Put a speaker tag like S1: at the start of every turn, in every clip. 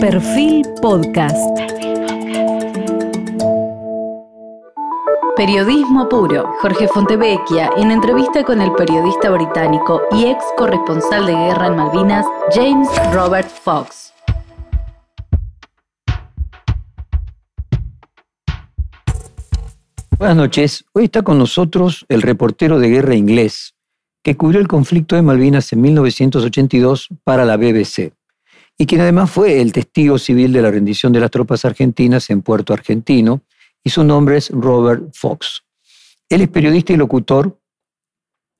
S1: Perfil Podcast. Periodismo puro. Jorge Fontevecchia en entrevista con el periodista británico y ex corresponsal de guerra en Malvinas, James Robert Fox.
S2: Buenas noches. Hoy está con nosotros el reportero de guerra inglés que cubrió el conflicto de Malvinas en 1982 para la BBC y quien además fue el testigo civil de la rendición de las tropas argentinas en Puerto Argentino, y su nombre es Robert Fox. Él es periodista y locutor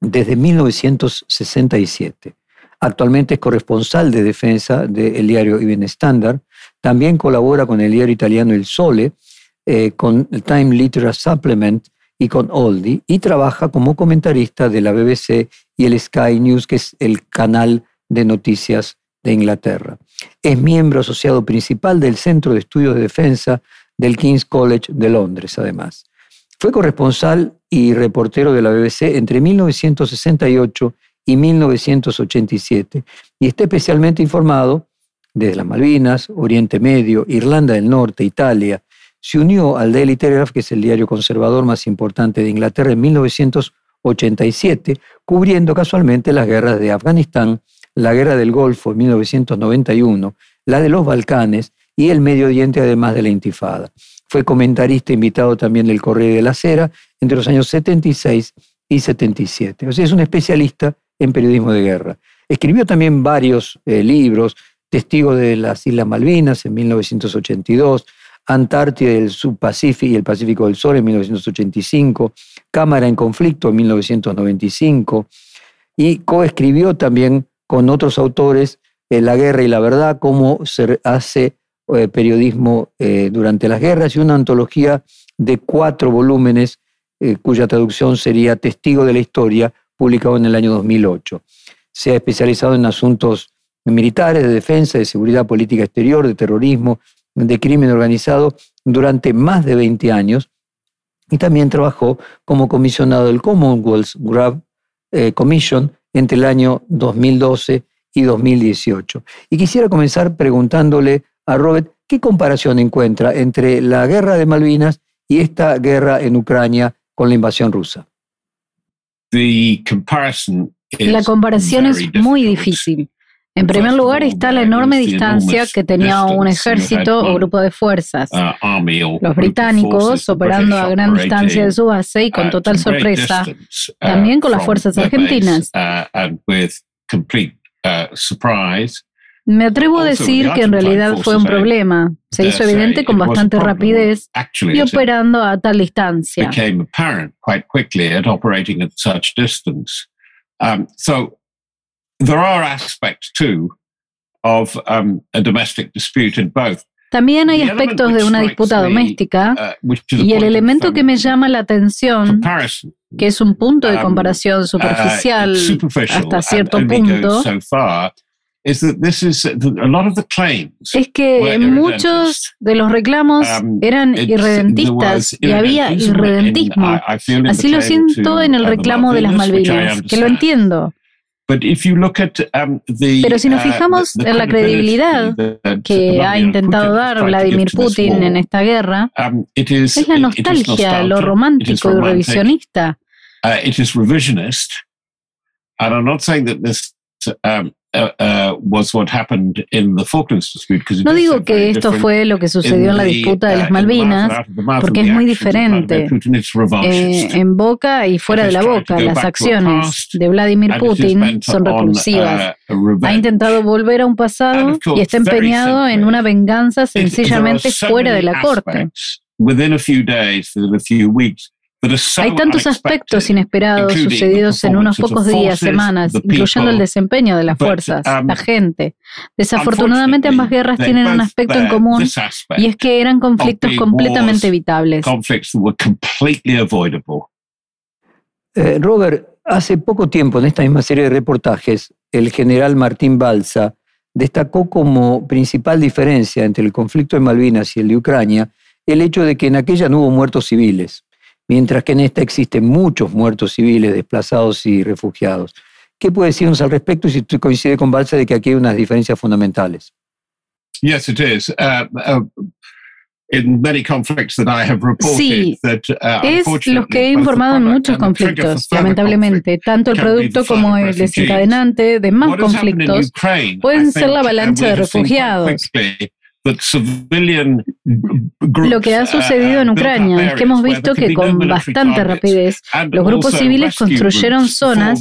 S2: desde 1967. Actualmente es corresponsal de defensa del diario Even Standard. También colabora con el diario italiano El Sole, eh, con el Time Literature Supplement y con Oldie, y trabaja como comentarista de la BBC y el Sky News, que es el canal de noticias de Inglaterra. Es miembro asociado principal del Centro de Estudios de Defensa del King's College de Londres, además. Fue corresponsal y reportero de la BBC entre 1968 y 1987 y está especialmente informado desde las Malvinas, Oriente Medio, Irlanda del Norte, Italia. Se unió al Daily Telegraph, que es el diario conservador más importante de Inglaterra, en 1987, cubriendo casualmente las guerras de Afganistán, la guerra del Golfo en 1991, la de los Balcanes y el Medio Oriente, además de la Intifada. Fue comentarista invitado también del Correo de la Cera entre los años 76 y 77. O sea, es un especialista en periodismo de guerra. Escribió también varios eh, libros, Testigo de las Islas Malvinas en 1982, Antártida y el Subpacífico y el Pacífico del Sur en 1985, Cámara en Conflicto en 1995, y coescribió también con otros autores eh, La guerra y la verdad, cómo se hace eh, periodismo eh, durante las guerras, y una antología de cuatro volúmenes cuya traducción sería Testigo de la Historia, publicado en el año 2008. Se ha especializado en asuntos militares, de defensa, de seguridad política exterior, de terrorismo, de crimen organizado durante más de 20 años y también trabajó como comisionado del Commonwealth Grab Commission entre el año 2012 y 2018. Y quisiera comenzar preguntándole a Robert qué comparación encuentra entre la guerra de Malvinas y esta guerra en Ucrania con la invasión rusa.
S3: La comparación es muy difícil. En primer lugar está la enorme distancia que tenía un ejército o grupo de fuerzas. Uh, Los británicos operando a gran distancia de su base y con uh, total sorpresa, uh, también con las fuerzas argentinas. Me atrevo a decir que en realidad fue un problema. Se hizo evidente con bastante rapidez y operando a tal distancia. También hay aspectos de una disputa doméstica uh, y el elemento que me llama la atención, que es un punto de um, comparación uh, superficial hasta cierto punto, es que muchos de los reclamos um, eran irredentistas y había irredentismo. Así lo siento en el uh, reclamo de las Malvinas, que lo entiendo. Um, Pero si nos uh, fijamos en la credibilidad que ha intentado dar Vladimir Putin en esta guerra, um, es la nostalgia, lo romántico y revisionista. Uh, uh, no digo que esto fue lo que sucedió en la disputa de las uh, Malvinas, porque es muy diferente. Eh, en boca y fuera de la boca, las acciones de Vladimir Putin son repulsivas. Ha intentado volver a un pasado y está empeñado en una venganza sencillamente fuera de la corte. Hay tantos aspectos inesperados sucedidos en unos pocos días, semanas, incluyendo el desempeño de las fuerzas, um, la gente. Desafortunadamente ambas guerras tienen un aspecto en común y es que eran conflictos completamente evitables.
S2: Eh, Robert, hace poco tiempo en esta misma serie de reportajes, el general Martín Balsa destacó como principal diferencia entre el conflicto de Malvinas y el de Ucrania el hecho de que en aquella no hubo muertos civiles mientras que en esta existen muchos muertos civiles, desplazados y refugiados. ¿Qué puede decirnos al respecto y si usted coincide con Balsa de que aquí hay unas diferencias fundamentales?
S3: Yes, it is. Uh, uh,
S1: Sí, uh, es lo que he informado en muchos conflictos, lamentablemente. Tanto el producto como el desencadenante de más conflictos pueden ser la avalancha de refugiados. Lo que ha sucedido en uh, Ucrania es que hemos visto que con bastante rapidez los grupos civiles construyeron zonas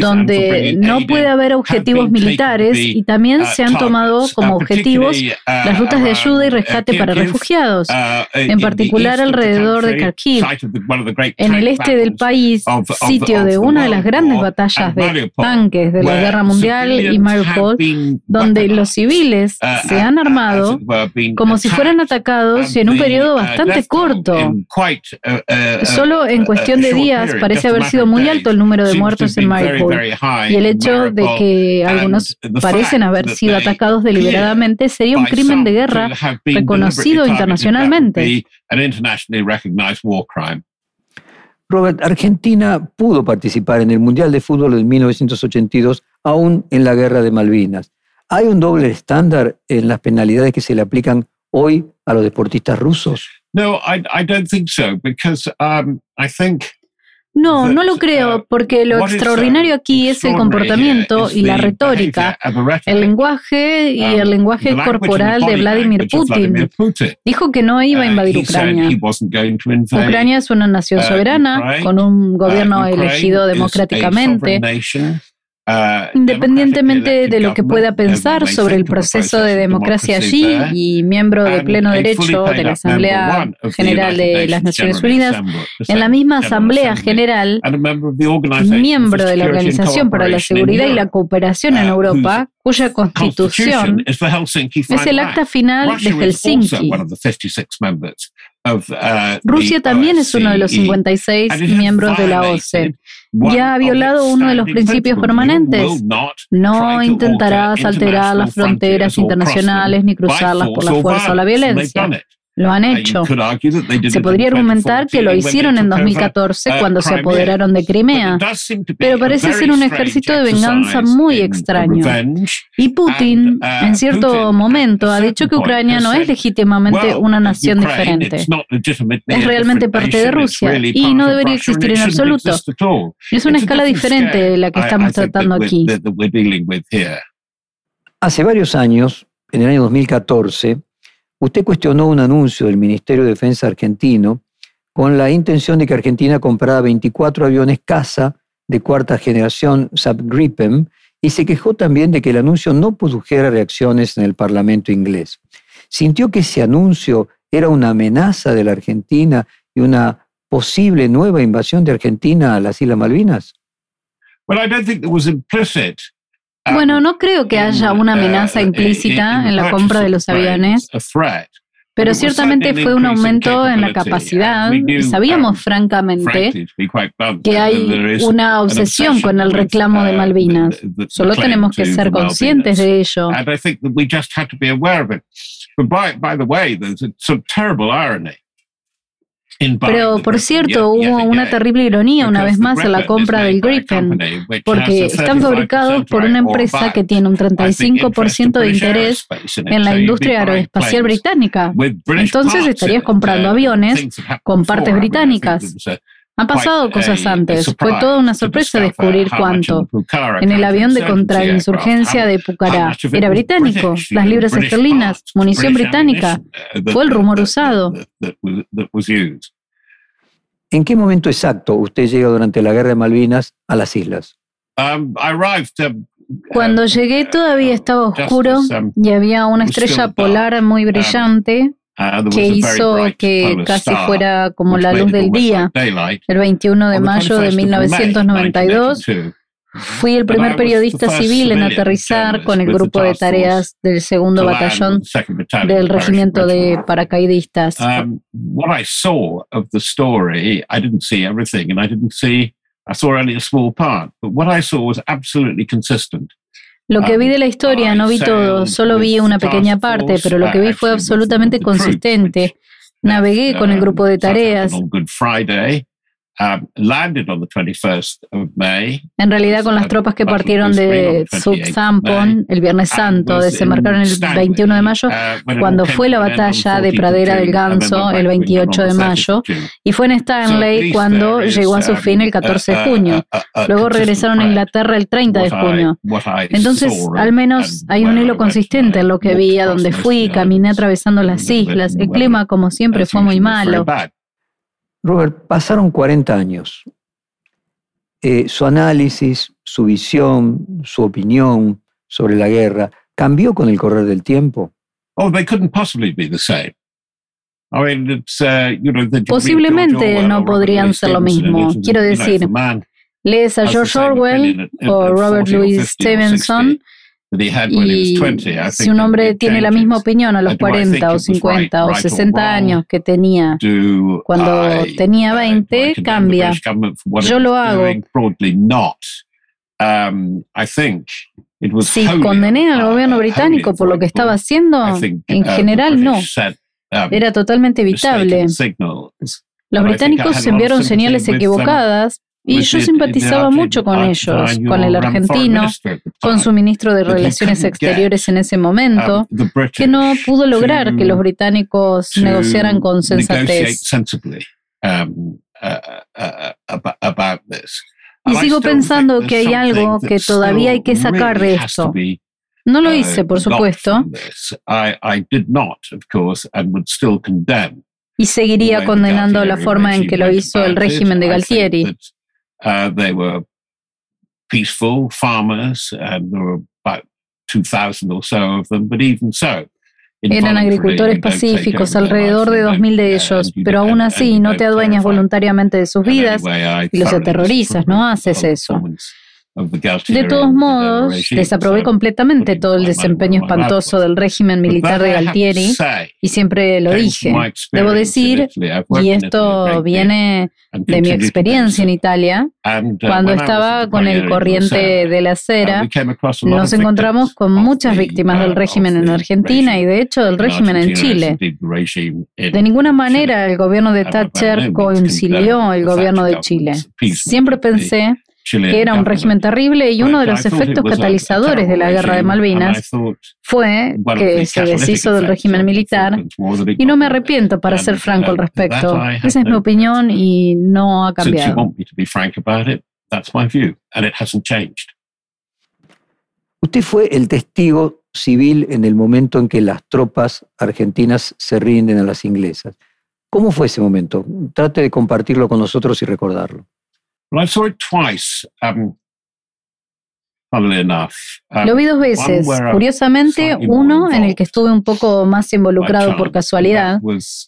S1: donde no puede haber objetivos militares y también uh, se han tomado como objetivos uh, las rutas de ayuda y rescate para refugiados, en particular alrededor de Kharkiv, en el este del país, sitio de una de las grandes batallas de tanques de la Guerra Mundial y Mariupol, donde los civiles se han armado como si fueran atacados en un periodo bastante corto. Solo en cuestión de días parece haber sido muy alto el número de muertos en Mariupol. Y el hecho de que algunos parecen haber sido atacados deliberadamente sería un crimen de guerra reconocido internacionalmente.
S2: Robert, Argentina pudo participar en el Mundial de Fútbol de 1982, aún en la Guerra de Malvinas. ¿Hay un doble estándar en las penalidades que se le aplican hoy a los deportistas rusos?
S3: No, I, don't think so, because um, I think
S1: no, no lo creo, uh, porque lo extraordinario aquí es el comportamiento y la retórica, el lenguaje y el um, lenguaje corporal de Vladimir Putin. Dijo que no iba a uh, invadir Ucrania. Ucrania es una nación uh, soberana, con un gobierno elegido democráticamente. Ah, Independientemente de lo que pueda pensar sobre el proceso de democracia allí y miembro de pleno derecho de la Asamblea General de las Naciones Unidas, en la misma Asamblea General, miembro de la Organización para la Seguridad y la Cooperación en uh, Europa, cuya constitución es el acta final de Helsinki. Uh, Rusia también es uno de los 56 e. miembros de la OCE ya ha violado uno de los principios permanentes. No intentarás alterar las fronteras internacionales ni cruzarlas por la fuerza o la violencia. Lo han hecho. Se podría argumentar que lo hicieron en 2014 uh, cuando se apoderaron de Crimea, pero parece ser un ejército de venganza muy extraño. Y Putin, uh, en cierto momento, ha dicho que Ucrania no es legítimamente una nación diferente. Es realmente parte de Rusia y no debería existir en absoluto. Es una escala diferente de la que estamos tratando aquí.
S2: Hace varios años, en el año 2014, Usted cuestionó un anuncio del Ministerio de Defensa argentino con la intención de que Argentina comprara 24 aviones caza de cuarta generación Saab Gripen y se quejó también de que el anuncio no produjera reacciones en el Parlamento inglés. ¿Sintió que ese anuncio era una amenaza de la Argentina y una posible nueva invasión de Argentina a las Islas Malvinas?
S1: Bueno, no creo que haya una amenaza implícita en la compra de los aviones, pero ciertamente fue un aumento en la capacidad y sabíamos francamente que hay una obsesión con el reclamo de Malvinas. Solo tenemos que ser conscientes de ello. Pero, por cierto, hubo una terrible ironía una vez más en la compra del Gripen, porque están fabricados por una empresa que tiene un 35% de interés en la industria aeroespacial británica. Entonces estarías comprando aviones con partes británicas. Han pasado cosas antes. Fue toda una sorpresa descubrir cuánto. En el avión de contrainsurgencia de Pucará. Era británico. Las libras esterlinas. Munición británica. Fue el rumor usado.
S2: ¿En qué momento exacto usted llega durante la guerra de Malvinas a las islas?
S1: Um, um, Cuando llegué todavía uh, estaba oscuro um, y había una estrella polar muy brillante Uh, que hizo que casi fuera como la luz del día. El 21 de mayo de 1992 fui el primer periodista civil en aterrizar con el grupo de tareas del segundo batallón del regimiento de paracaidistas. What I saw of the story, I didn't see everything and I didn't see, I saw only a small part, but what I saw was absolutely consistent. Lo que vi de la historia no vi todo, solo vi una pequeña parte, pero lo que vi fue absolutamente consistente. Navegué con el grupo de tareas.
S3: Um, en realidad, con las tropas que partieron de Southampton el Viernes Santo, desembarcaron el 21 de mayo, uh, cuando fue la batalla de Pradera del Ganso el 28 de mayo, y fue en Stanley cuando llegó a su fin el 14 de um, junio. Luego regresaron a Inglaterra el 30 de junio. Entonces, al menos hay un hilo consistente en lo que vi, a donde fui, caminé atravesando las islas. El clima, como siempre, fue muy malo.
S2: Robert, pasaron 40 años. Eh, su análisis, su visión, su opinión sobre la guerra cambió con el correr del tiempo.
S1: Posiblemente no podrían ser lo mismo. Quiero decir, lees a George Orwell o Robert Louis Stevenson y si un hombre tiene la misma opinión a los 40 o 50 o 60 años que tenía cuando tenía 20, cambia. Yo lo hago. Um, si condené al gobierno británico por lo que estaba haciendo, en uh, general no. Um, Era totalmente evitable. Los británicos enviaron señales equivocadas y yo simpatizaba mucho con ellos, con el argentino, con su ministro de Relaciones Exteriores en ese momento, um, que no pudo lograr que los británicos negociaran con sensatez. Um, uh, uh, uh, y sigo pensando que hay algo que todavía hay que sacar de esto. No lo hice, por supuesto. Y seguiría condenando la forma en que lo hizo el régimen de Galtieri. Uh, they were peaceful farmers, and there were about 2,000 or so of them, but even so, Eran agricultores pacíficos, alrededor de 2.000 de ellos, pero aún así no te adueñas voluntariamente de sus vidas y los aterrorizas, no haces eso. De todos modos, desaprobé completamente todo el desempeño espantoso del régimen militar de Galtieri y siempre lo dije. Debo decir, y esto viene de mi experiencia en Italia, uh, cuando estaba con el corriente de la acera, nos encontramos con muchas víctimas del régimen en Argentina y de hecho del régimen en Chile. De ninguna manera el gobierno de Thatcher concilió el gobierno de Chile. Siempre pensé que era un régimen terrible y uno de los efectos catalizadores de la guerra de Malvinas fue que se deshizo del régimen militar y no me arrepiento para ser franco al respecto. Esa es mi opinión y no ha cambiado.
S2: Usted fue el testigo civil en el momento en que las tropas argentinas se rinden a las inglesas. ¿Cómo fue ese momento? Trate de compartirlo con nosotros y recordarlo.
S1: Um, Lo vi dos veces. Curiosamente, uno en el que estuve un poco más involucrado por casualidad.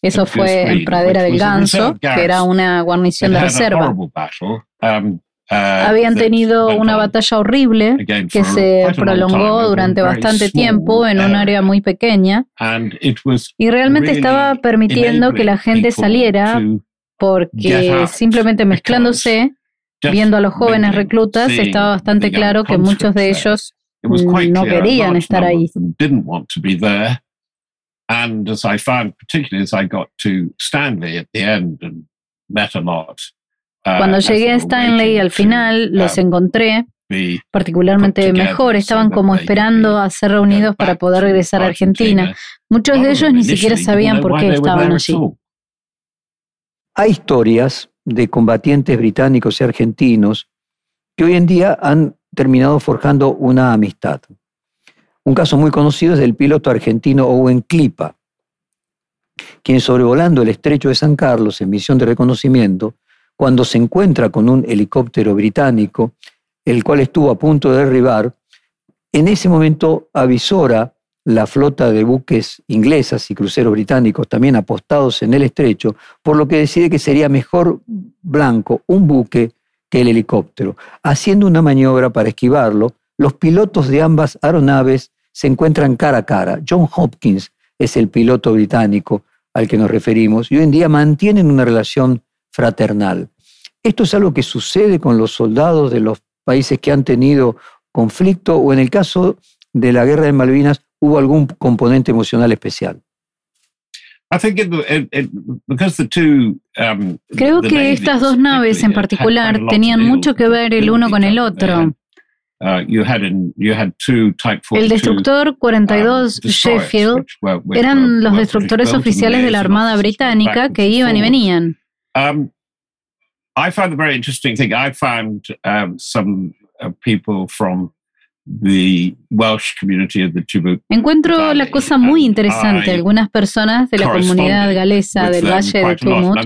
S1: Eso fue en Pradera del Ganso, que era una guarnición de reserva. Um, uh, Habían tenido una batalla horrible que se prolongó durante bastante tiempo en un área muy pequeña y realmente estaba permitiendo que la gente saliera porque simplemente mezclándose Viendo a los jóvenes reclutas, estaba bastante claro que muchos de ellos no querían estar ahí. Cuando llegué a Stanley al final, los um, encontré particularmente mejor. Estaban como esperando a ser reunidos para poder regresar a Argentina. Muchos de ellos ni siquiera sabían por qué estaban allí.
S2: Hay historias de combatientes británicos y argentinos que hoy en día han terminado forjando una amistad. Un caso muy conocido es del piloto argentino Owen Clipa, quien sobrevolando el estrecho de San Carlos en misión de reconocimiento, cuando se encuentra con un helicóptero británico, el cual estuvo a punto de derribar, en ese momento avisora la flota de buques inglesas y cruceros británicos también apostados en el estrecho, por lo que decide que sería mejor blanco un buque que el helicóptero. Haciendo una maniobra para esquivarlo, los pilotos de ambas aeronaves se encuentran cara a cara. John Hopkins es el piloto británico al que nos referimos y hoy en día mantienen una relación fraternal. Esto es algo que sucede con los soldados de los países que han tenido conflicto o en el caso de la guerra de Malvinas hubo algún componente emocional especial?
S1: Creo que estas dos naves en particular tenían mucho que ver el uno con el otro. Uh, el destructor 42 um, Sheffield eran los destructores oficiales de la Armada Británica que iban y venían. Um, I found the very interesting thing. I found um, some uh, people from the Welsh community of the Chubut Encuentro la cosa muy interesante. Algunas personas de la comunidad galesa del Valle de Tumut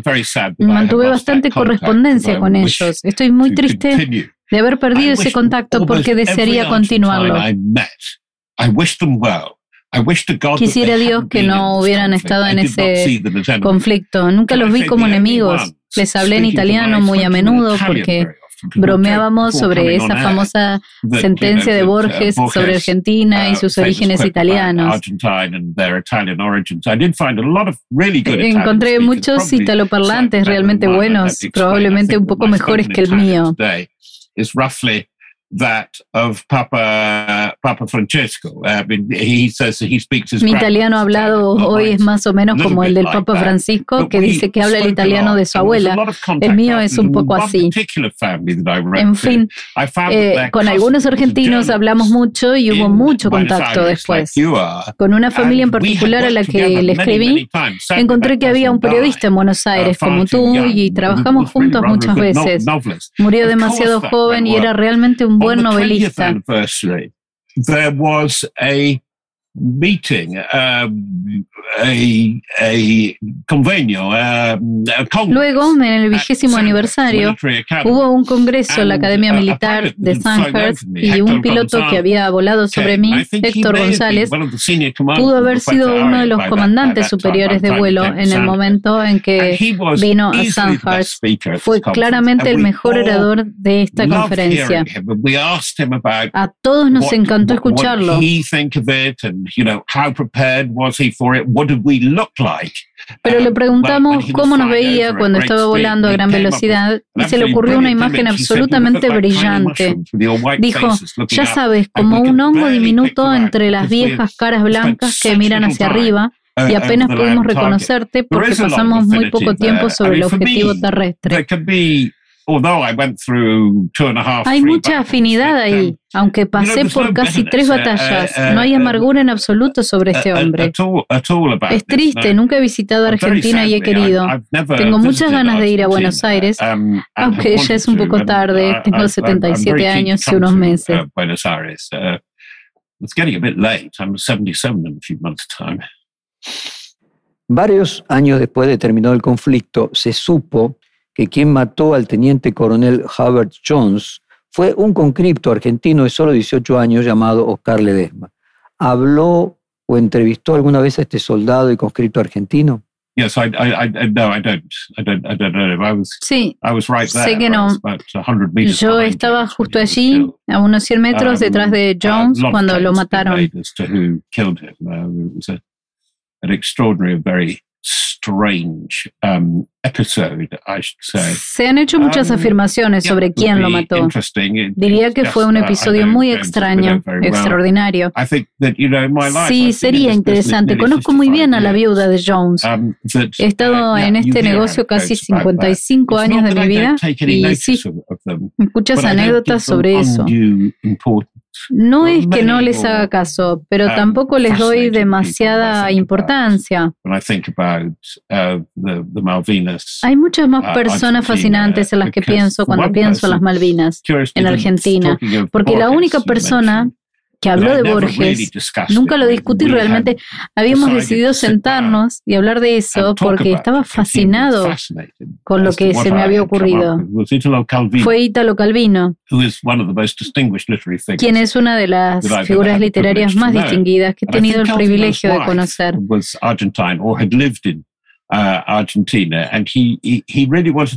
S1: mantuve bastante correspondencia con ellos. Estoy muy triste de haber perdido ese contacto porque desearía continuarlo. Quisiera Dios que no hubieran estado en ese conflicto. Nunca los vi como enemigos. Les hablé en italiano muy a menudo porque bromeábamos sobre esa famosa sentencia de Borges sobre Argentina y uh, sus orígenes italianos. Encontré muchos italoparlantes realmente buenos, probablemente un poco mejores que el mío that of Papa, Papa Francesco. Uh, he says he speaks his Mi italiano hablado hoy es más o menos como el del Papa Francisco, que dice que habla el italiano de su abuela. El mío es un poco así. En fin, eh, con algunos argentinos hablamos mucho y hubo mucho contacto después. Con una familia en particular a la que le escribí, encontré que había un periodista en Buenos uh, Aires como tú y trabajamos juntos muchas veces. Murió demasiado joven y era realmente un buen novelista.
S3: There was a meeting, um, a, a convenio, um,
S1: Luego, en el vigésimo aniversario, hubo un congreso en la Academia Militar de Sandhurst y un piloto que había volado sobre mí, Héctor González, pudo haber sido uno de los comandantes superiores de vuelo en el momento en que vino a Sandhurst. Fue claramente el mejor orador de esta conferencia. A todos nos encantó escucharlo you know, how prepared was he for it? What did we look like? Pero le um, preguntamos cómo nos veía cuando estaba volando a gran velocidad y se le ocurrió una imagen absolutamente brillante. Dijo, ya sabes, como un hongo diminuto entre las viejas caras blancas que miran hacia arriba y apenas pudimos reconocerte porque pasamos muy poco tiempo sobre el objetivo terrestre. Hay mucha afinidad ahí, aunque pasé por casi tres uh, batallas. Uh, no hay amargura en absoluto sobre este hombre. Es triste, nunca he visitado Argentina y he querido. Tengo muchas ganas de ir a Buenos Aires, um, aunque ya es un poco tarde. Uh, Tengo 77 años y unos meses.
S2: Varios años después de terminar el conflicto, se supo que quien mató al teniente coronel Howard Jones fue un conscripto argentino de solo 18 años llamado Oscar Ledesma. ¿Habló o entrevistó alguna vez a este soldado y conscripto argentino?
S1: Sí, sé que no. Yo estaba justo allí, a unos 100 metros um, detrás de Jones, cuando lo mataron. Um, Se han hecho muchas um, afirmaciones sobre quién lo mató. Diría que fue un episodio muy extraño, extraordinario. Sí, sería interesante. Conozco muy bien a la viuda de Jones. Um, He estado en este negocio casi 55 años de mi vida y sí, muchas anécdotas sobre eso. No es que no les haga caso, pero um, tampoco les doy demasiada importancia. Uh, Hay muchas más uh, personas fascinantes en las que pienso cuando pienso en las Malvinas, en Argentina, porque la única persona que habló de Borges, nunca lo discutí realmente. Habíamos decidido sentarnos y hablar de eso porque estaba fascinado con lo que se me había ocurrido. Fue Italo Calvino, quien es una de las figuras literarias más distinguidas que he tenido el privilegio de conocer. Uh, Argentina.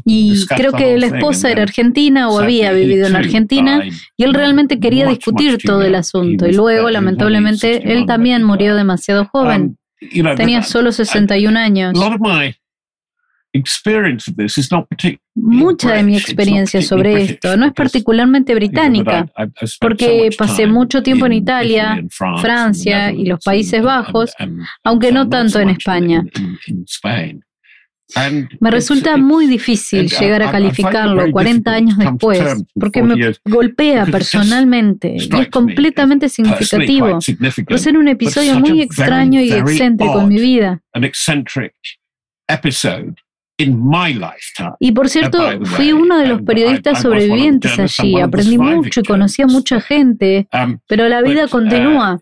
S1: y creo que la esposa era argentina o había vivido en Argentina y él realmente quería discutir todo el asunto. Y luego, lamentablemente, él también murió demasiado joven. Um, Tenía solo 61 años. Mucha de mi experiencia sobre esto no es particularmente británica, porque pasé mucho tiempo en Italia, Francia y los Países Bajos, aunque no tanto en España. Me resulta muy difícil llegar a calificarlo 40 años después, porque me golpea personalmente y es completamente significativo por ser un episodio muy extraño y excéntrico en mi vida. Y por cierto, fui uno de los periodistas sobrevivientes allí, aprendí mucho y conocí a mucha gente, um, pero la vida uh, continúa.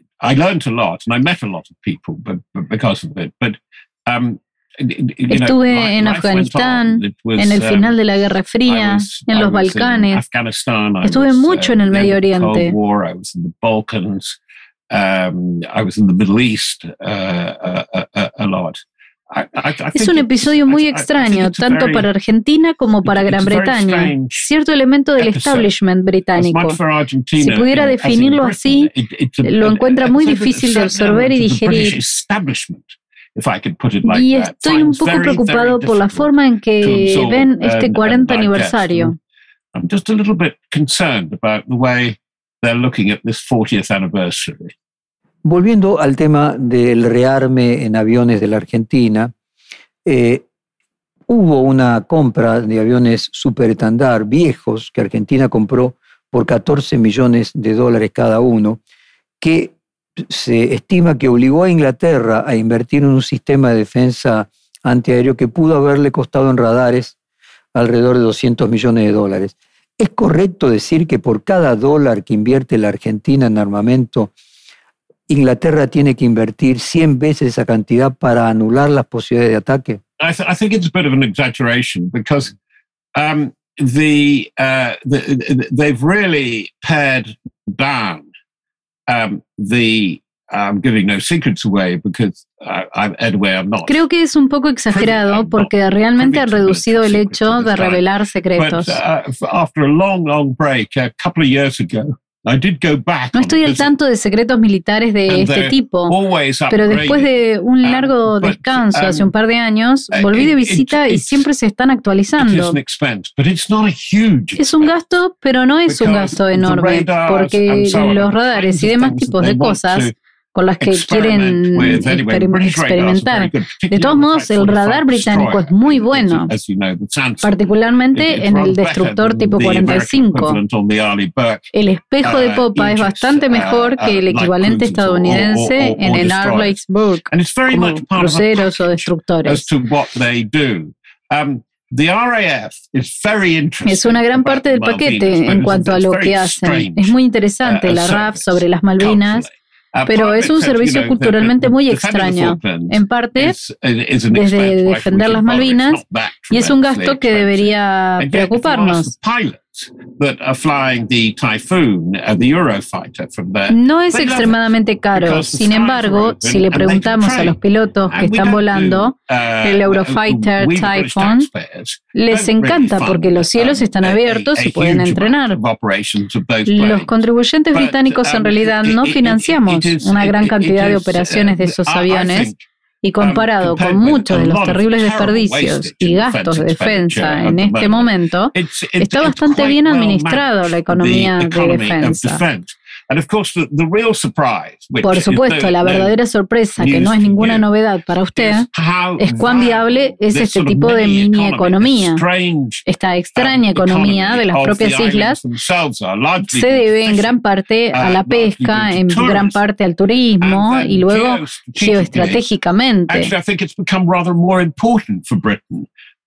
S1: Estuve en Afganistán, en el final de la Guerra Fría, en los Balcanes. Estuve mucho en el Medio Oriente. Es un episodio muy extraño, tanto para Argentina como para Gran Bretaña. Cierto elemento del establishment británico. Si pudiera definirlo así, lo encuentra muy difícil de absorber y digerir. Y estoy un poco preocupado por la forma en que ven este 40 aniversario.
S2: Volviendo al tema del rearme en aviones de la Argentina, eh, hubo una compra de aviones superetandar viejos que Argentina compró por 14 millones de dólares cada uno, que se estima que obligó a Inglaterra a invertir en un sistema de defensa antiaéreo que pudo haberle costado en radares alrededor de 200 millones de dólares. ¿Es correcto decir que por cada dólar que invierte la Argentina en armamento, Inglaterra tiene que invertir 100 veces esa cantidad para anular las posibilidades de ataque?
S3: I, th I think it's a bit of an exaggeration because um, the, uh, the, they've really pared down um, the I'm giving no secrets away because I'm, anyway, I'm not.
S1: Creo que es un poco exagerado porque realmente ha reducido el hecho de revelar secretos. But, uh,
S3: after a long, long break, a couple of years ago,
S1: no estoy al tanto de secretos militares de este tipo, pero después de un largo descanso hace un par de años, volví de visita y siempre se están actualizando. Es un gasto, pero no es un gasto enorme, porque los radares y demás tipos de cosas con las que quieren experimentar. De todos modos, el radar británico es muy bueno, particularmente en el destructor tipo 45. El espejo de uh, popa es bastante uh, mejor que el uh, equivalente estadounidense en el Arleigh Burke, como cruceros o destructores. Um, es una gran parte del paquete en cuanto a lo que hacen. Es muy interesante la RAF sobre las Malvinas pero es un servicio culturalmente muy extraño, en parte desde defender las Malvinas, y es un gasto que debería preocuparnos. No es extremadamente caro. Sin embargo, si le preguntamos a los pilotos que están volando uh, el Eurofighter Typhoon, les encanta porque los cielos um, están abiertos y pueden entrenar. Los contribuyentes británicos en uh, realidad no financiamos una gran cantidad de operaciones de esos aviones y um, comparado con muchos de los terribles desperdicios y gastos de defensa en este momento, está bastante bien administrado la economía de defensa. Por supuesto, la verdadera sorpresa, que no es ninguna novedad para usted, es cuán viable es este tipo de mini economía. Esta extraña um, economía de las propias islas se debe en gran parte a la uh, pesca, en gran parte al turismo y luego geoestratégicamente.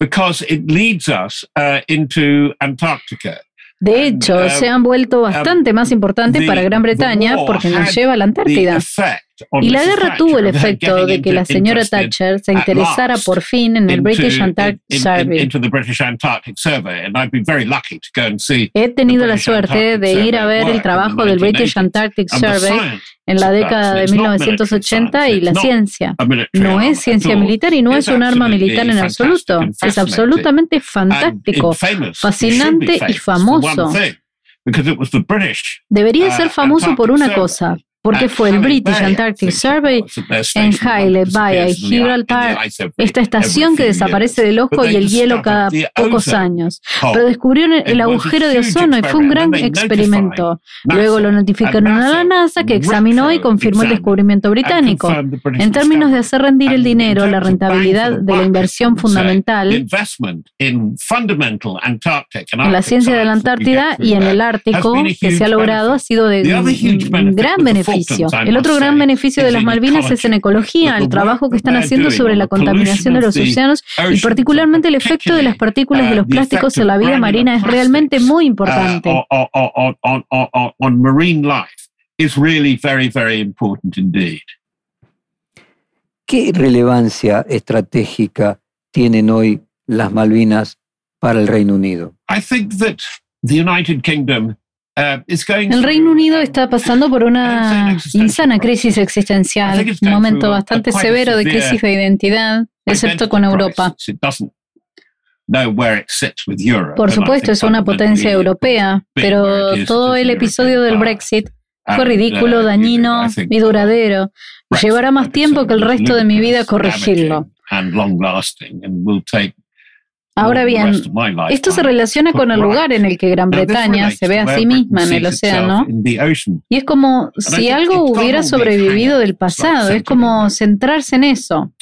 S1: because it leads us uh, into Antarctica. De hecho, se han vuelto bastante más importantes para Gran Bretaña porque nos lleva a la Antártida. Y la guerra tuvo el efecto de que la señora Thatcher se interesara por fin en el British Antarctic Survey. He tenido la suerte de ir a ver el trabajo del British Antarctic Survey en la década de 1980 y la ciencia. No es ciencia militar y no es un arma militar en absoluto. Es absolutamente fantástico, fascinante y famoso. Debería ser uh, famoso por una cosa, porque fue el British Antarctic Survey en Haile Bay y Gibraltar, esta estación que desaparece del ojo y el hielo cada pocos años. Pero descubrieron el agujero de ozono y fue un gran experimento. Luego lo notificaron a la NASA que examinó y confirmó el descubrimiento británico. En términos de hacer rendir el dinero, la rentabilidad de la inversión fundamental en la ciencia de la Antártida y en el Ártico que se ha logrado ha sido de gran beneficio. El otro gran beneficio de las Malvinas es en ecología, el trabajo que están haciendo sobre la contaminación de los océanos y particularmente el efecto de las partículas de los plásticos en la vida marina es realmente muy importante.
S2: ¿Qué relevancia estratégica tienen hoy las Malvinas para el Reino Unido?
S1: El Reino Unido está pasando por una insana crisis existencial, un momento bastante severo de crisis de identidad, excepto con Europa. Por supuesto, es una potencia europea, pero todo el episodio del Brexit fue ridículo, dañino y duradero. Llevará más tiempo que el resto de mi vida corregirlo. Ahora bien, esto se relaciona con el lugar en el que Gran Bretaña se ve a sí misma en el océano. Y es como si algo hubiera sobrevivido del pasado, es como centrarse en eso.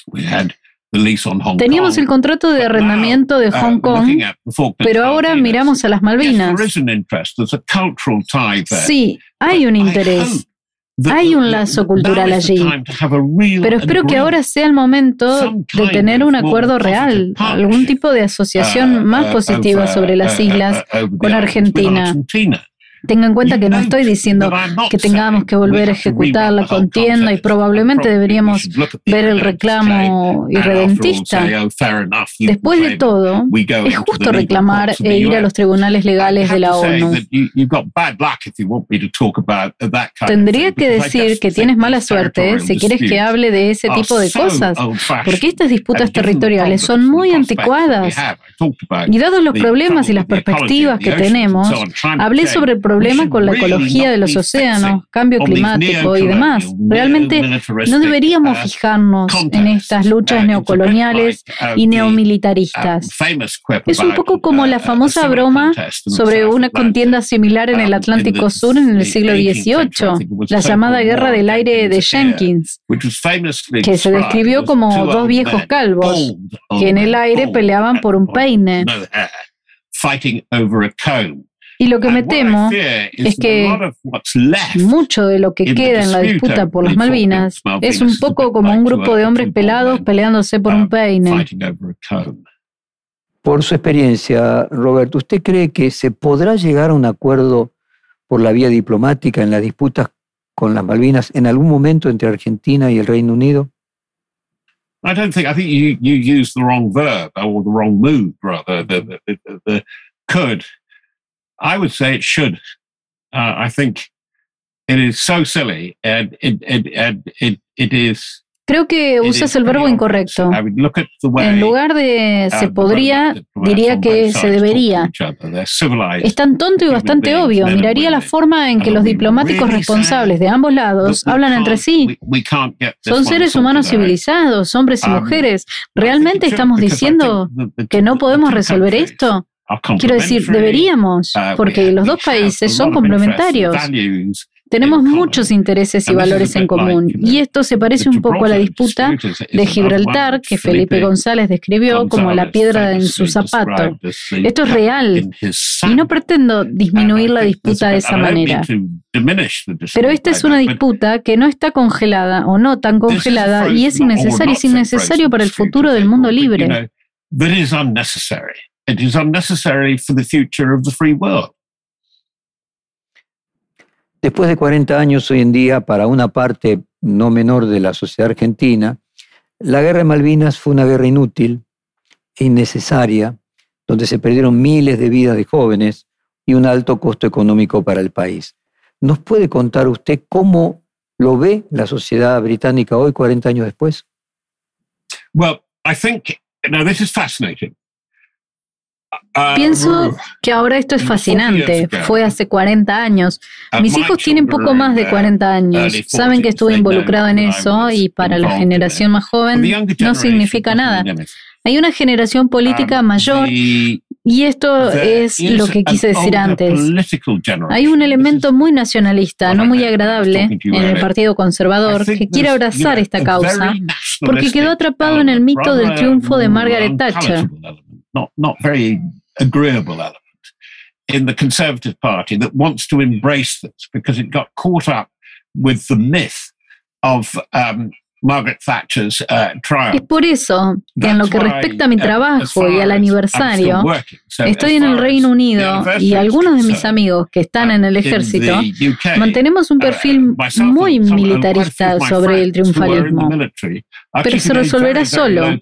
S1: Teníamos el contrato de arrendamiento de uh, Hong Kong, pero ahora miramos a las Malvinas. Sí, hay un interés. Hay un lazo cultural allí, pero espero que ahora sea el momento de tener un acuerdo real, algún tipo de asociación uh, más uh, positiva sobre las islas con Argentina. Tenga en cuenta que no estoy diciendo que tengamos que volver a ejecutar la contienda y probablemente deberíamos ver el reclamo irredentista. Después de todo, es justo reclamar e ir a los tribunales legales de la ONU. Tendría que decir que tienes mala suerte si quieres que hable de ese tipo de cosas, porque estas disputas territoriales son muy anticuadas. Y dados los problemas y las perspectivas que tenemos, hablé sobre el problema con la ecología de los océanos, cambio climático y demás. Realmente no deberíamos uh, fijarnos en estas luchas uh, neocoloniales y neomilitaristas. Um, es un poco como la uh, famosa broma sobre una contienda similar en el um, Atlántico Sur en el siglo XVIII, la llamada Guerra del Aire de Jenkins, que se describió como dos viejos calvos que en el aire peleaban por un peine. Y lo que me temo es que mucho de lo que queda en la disputa por las Malvinas es un poco como un grupo de hombres pelados peleándose por un peine.
S2: Por su experiencia, Roberto, ¿usted cree que se podrá llegar a un acuerdo por la vía diplomática en las disputas con las Malvinas en algún momento entre Argentina y el Reino Unido?
S3: I don't think. I think you, you used the wrong verb or the wrong mood, rather. The, the, the, could I would say it should. Uh, I think it is so silly and it, it, and it, it is
S1: Creo que usas el verbo incorrecto. En lugar de uh, se podría, diría que se debería. Es tan tonto y bastante obvio. Miraría la forma en que los diplomáticos responsables de ambos lados hablan entre sí. Son seres humanos civilizados, hombres y um, mujeres. ¿Realmente estamos diciendo que no podemos resolver esto? Quiero decir, deberíamos, uh, porque los dos países son complementarios. Tenemos muchos intereses y valores en común, y esto se parece un poco a la disputa de Gibraltar que Felipe González describió como la piedra en su zapato. Esto es real, y no pretendo disminuir la disputa de esa manera. Pero esta es una disputa que no está congelada o no tan congelada, y es innecesaria, es innecesario para el futuro del mundo libre. It is unnecessary for the future of the free world.
S2: Después de 40 años hoy en día, para una parte no menor de la sociedad argentina, la guerra de Malvinas fue una guerra inútil e innecesaria, donde se perdieron miles de vidas de jóvenes y un alto costo económico para el país. ¿Nos puede contar usted cómo lo ve la sociedad británica hoy, 40 años después?
S3: Well, I think, now this is fascinating.
S1: Uh, Pienso que ahora esto es fascinante. Fue hace 40 años. Mis hijos tienen poco más de 40 años. Saben que estuve involucrado en eso y para la generación más joven no significa nada. Hay una generación política um, mayor y esto es lo que quise decir antes. Hay un elemento muy nacionalista, no muy agradable, en el Partido Conservador que quiere abrazar esta causa porque quedó atrapado en el mito del triunfo de Margaret Thatcher.
S3: In the Conservative Party that wants to embrace this because it got caught up with the myth of um, Margaret Thatcher's uh, trial. Es por eso que en lo que respecta a mi uh, trabajo y al aniversario, estoy en el Reino Unido y algunos de mis amigos que están en el ejército mantenemos un uh, perfil muy militarista sobre el triunfalismo. Pero se resolverá solo.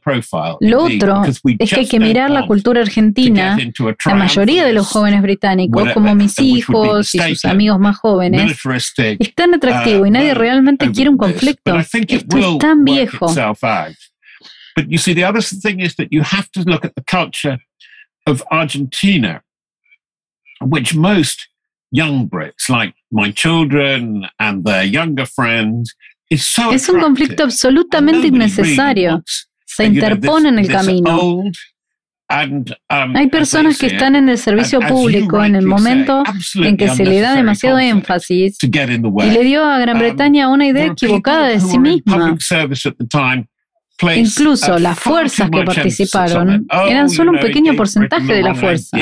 S3: Lo otro es que hay que mirar la cultura argentina. La mayoría de los jóvenes británicos, como mis hijos y sus amigos más jóvenes, es tan atractivo y nadie realmente quiere un conflicto. Esto tan viejo. But you see, the other thing is that you have to look at the culture of Argentina, which most young Brits, like my children and their younger friends,
S1: es un conflicto absolutamente innecesario. Se interpone en el camino. Um, Hay personas que están en el servicio público en el momento en que se le da demasiado énfasis y le dio a Gran um, Bretaña una idea equivocada de sí misma. Incluso las fuerzas que participaron oh, eran solo un pequeño porcentaje de la fuerza.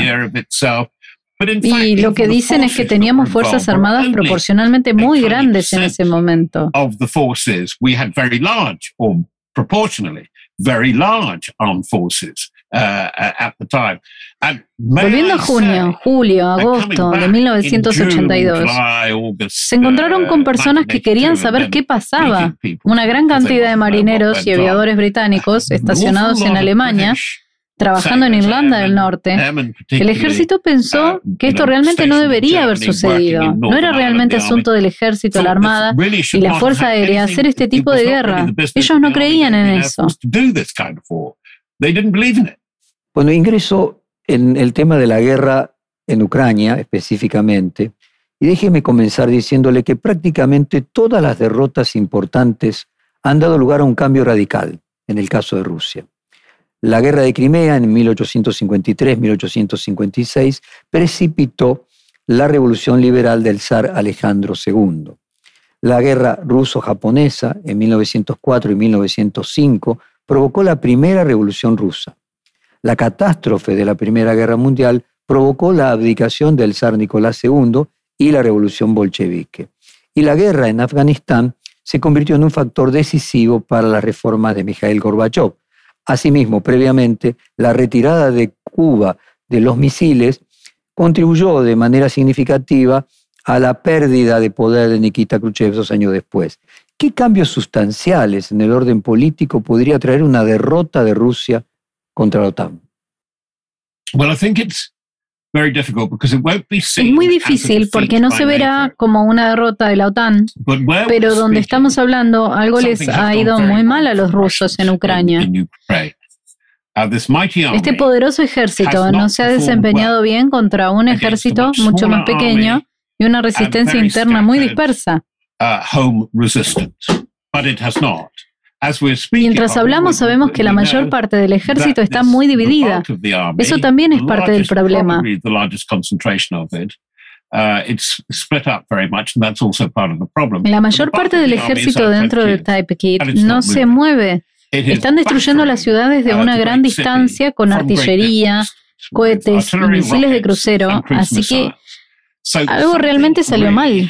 S1: Y lo que dicen es que teníamos fuerzas armadas proporcionalmente muy grandes en ese momento very large armed forces at the time. Volviendo a junio, julio, agosto de 1982, se encontraron con uh, personas que querían saber qué pasaba. Una gran cantidad de marineros y aviadores británicos estacionados en Alemania trabajando en Irlanda del Norte, el ejército pensó que esto realmente no debería haber sucedido. No era realmente asunto del ejército, la armada y la fuerza aérea hacer este tipo de guerra. Ellos no creían en eso.
S2: Cuando ingreso en el tema de la guerra en Ucrania específicamente, y déjeme comenzar diciéndole que prácticamente todas las derrotas importantes han dado lugar a un cambio radical en el caso de Rusia. La guerra de Crimea en 1853-1856 precipitó la revolución liberal del zar Alejandro II. La guerra ruso-japonesa en 1904 y 1905 provocó la primera revolución rusa. La catástrofe de la Primera Guerra Mundial provocó la abdicación del zar Nicolás II y la revolución bolchevique. Y la guerra en Afganistán se convirtió en un factor decisivo para las reformas de Mikhail Gorbachev, Asimismo, previamente, la retirada de Cuba de los misiles contribuyó de manera significativa a la pérdida de poder de Nikita Khrushchev dos años después. ¿Qué cambios sustanciales en el orden político podría traer una derrota de Rusia contra la OTAN?
S1: Es muy difícil porque no se verá como una derrota de la OTAN, pero donde estamos hablando, algo les ha ido muy mal a los rusos en Ucrania. Este poderoso ejército no se ha desempeñado bien contra un ejército mucho más pequeño y una resistencia interna muy dispersa. Uh, Mientras hablamos sabemos que la mayor parte del ejército está muy dividida. Eso también es parte del problema. La mayor parte del ejército dentro de Type Kit no se mueve. Están destruyendo las ciudades de una gran distancia con artillería, cohetes y misiles de crucero, así que algo realmente salió mal.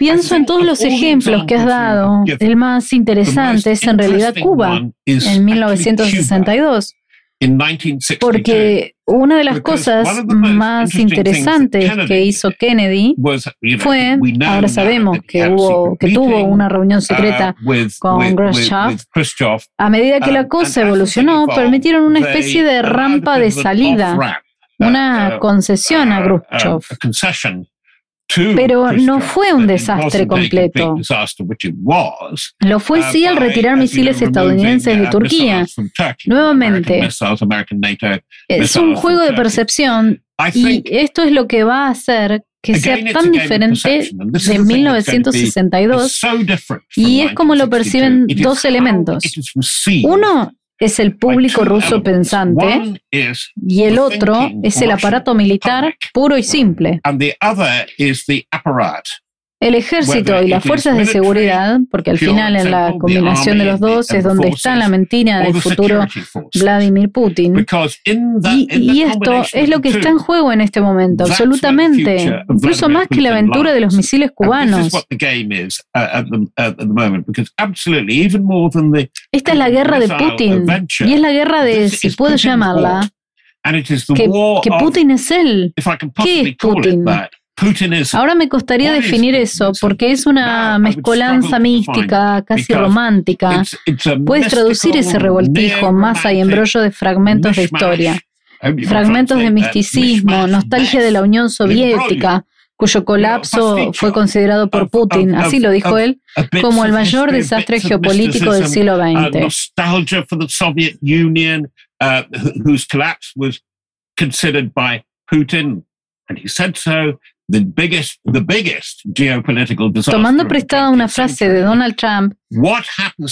S1: Pienso en todos los ejemplos que has dado. El más interesante es en realidad Cuba, en 1962. Porque una de las cosas más interesantes que hizo Kennedy fue, ahora sabemos que hubo, que tuvo una reunión secreta uh, con Khrushchev. A medida que la cosa evolucionó, permitieron una especie de rampa de salida, una uh, concesión a uh, Khrushchev. Pero no fue un desastre completo. Lo fue sí al retirar misiles estadounidenses de Turquía. Nuevamente, es un juego de percepción y esto es lo que va a hacer que sea tan diferente de 1962 y es como lo perciben dos elementos. Uno es el público ruso pensante y el otro es el aparato militar puro y simple. El ejército y las fuerzas de seguridad, porque al final en la combinación de los dos es donde está la mentira del futuro Vladimir Putin. Y, esto es lo que está en juego en este momento, absolutamente, incluso más que la aventura de los misiles cubanos. Esta es la guerra de Putin y es la guerra de, si puedo llamarla, que, que Putin es él. ¿Qué es Putin? Ahora me costaría definir eso porque es una mezcolanza mística, casi romántica. Puedes traducir ese revoltijo, masa y embrollo de fragmentos de historia, fragmentos de misticismo, nostalgia de la Unión Soviética, cuyo colapso fue considerado por Putin, así lo dijo él, como el mayor desastre geopolítico del siglo XX. Tomando prestada una frase de Donald Trump,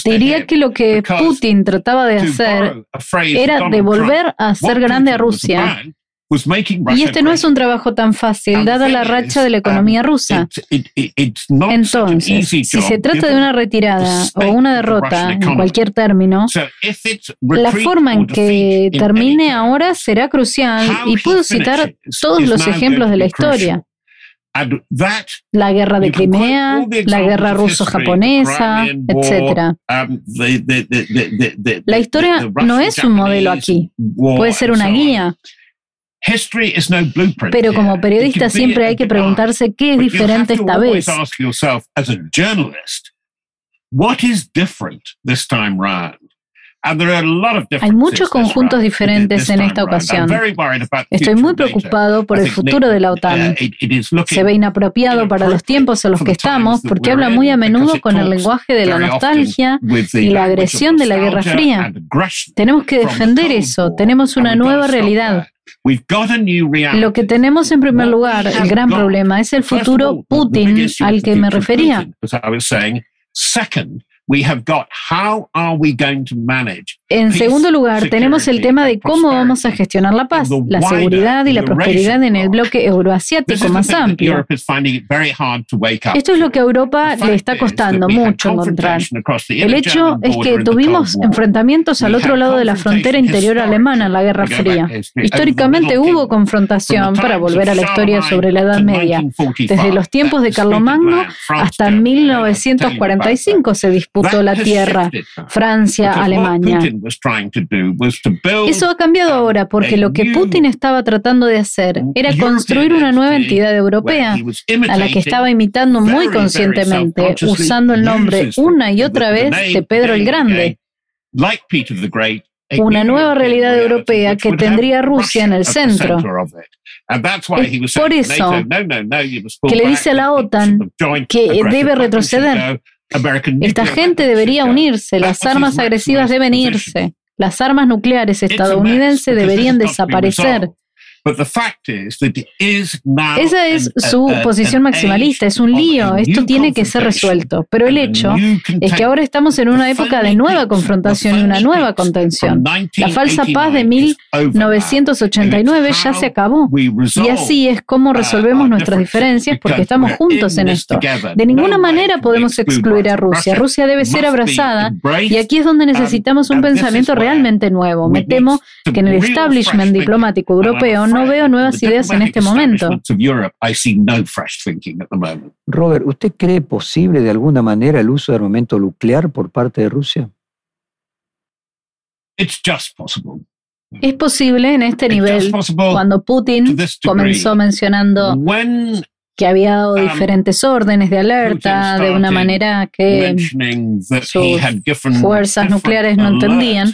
S1: diría que lo que Putin trataba de hacer era devolver a hacer grande a Rusia. y este no es un trabajo tan fácil, dada la racha de la economía um, rusa. Entonces, si se trata de una retirada o una derrota, en cualquier término, la forma en que termine ahora será crucial y puedo citar todos los ejemplos de la historia la guerra de Crimea, la guerra ruso-japonesa, etc. Um, la historia no es un modelo aquí, puede ser una guía. Pero como periodista siempre hay que preguntarse qué es diferente esta vez. Hay muchos conjuntos diferentes en esta ocasión. Estoy muy preocupado por el futuro de la OTAN. Uh, Se ve inapropiado para los tiempos en los que estamos porque habla muy a menudo con el lenguaje de la nostalgia y la agresión de la Guerra Fría. Tenemos que defender eso. Tenemos una nueva realidad. Lo que tenemos en primer lugar, el gran problema, es el futuro Putin al que me refería. En segundo lugar, tenemos el tema de cómo vamos a gestionar la paz, la seguridad y la prosperidad en el bloque euroasiático más amplio. Esto es lo que a Europa le está costando mucho encontrar. El hecho es que tuvimos enfrentamientos al otro lado de la frontera interior alemana en la Guerra Fría. Históricamente hubo confrontación para volver a la historia sobre la Edad Media. Desde los tiempos de Carlomagno hasta 1945 se disputó la tierra, Francia, Alemania. Eso ha cambiado ahora porque lo que Putin estaba tratando de hacer era construir una nueva entidad europea a la que estaba imitando muy conscientemente, usando el nombre una y otra vez de Pedro el Grande una nueva realidad europea que tendría Rusia en el centro. Es por eso que le dice a la OTAN que debe retroceder, esta gente debería unirse, las armas agresivas deben irse, las armas nucleares estadounidenses deberían desaparecer. Esa es su posición maximalista, es un lío, esto tiene que ser resuelto. Pero el hecho es que ahora estamos en una época de nueva confrontación y una nueva contención. La falsa paz de 1989 ya se acabó. Y así es como resolvemos nuestras diferencias porque estamos juntos en esto. De ninguna manera podemos excluir a Rusia. Rusia debe ser abrazada y aquí es donde necesitamos un pensamiento realmente nuevo. Me temo que en el establishment diplomático europeo no veo nuevas ideas en este momento.
S2: Robert, ¿usted cree posible de alguna manera el uso de armamento nuclear por parte de Rusia?
S1: Es posible en este nivel, cuando Putin comenzó mencionando que había dado um, diferentes órdenes de alerta de una manera que sus fuerzas nucleares no entendían.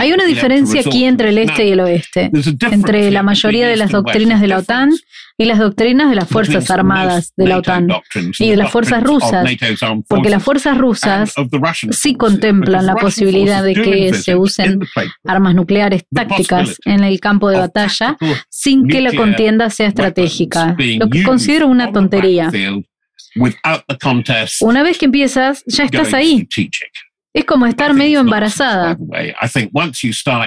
S1: Hay una diferencia aquí entre el este y el oeste, entre la mayoría de las doctrinas de la OTAN y las doctrinas de las Fuerzas Armadas de la OTAN y de las fuerzas rusas, porque las fuerzas rusas sí contemplan la posibilidad de que se usen armas nucleares tácticas en el campo de batalla sin que la contienda sea estratégica, lo que considero una tontería. Una vez que empiezas, ya estás ahí. Es como estar medio embarazada.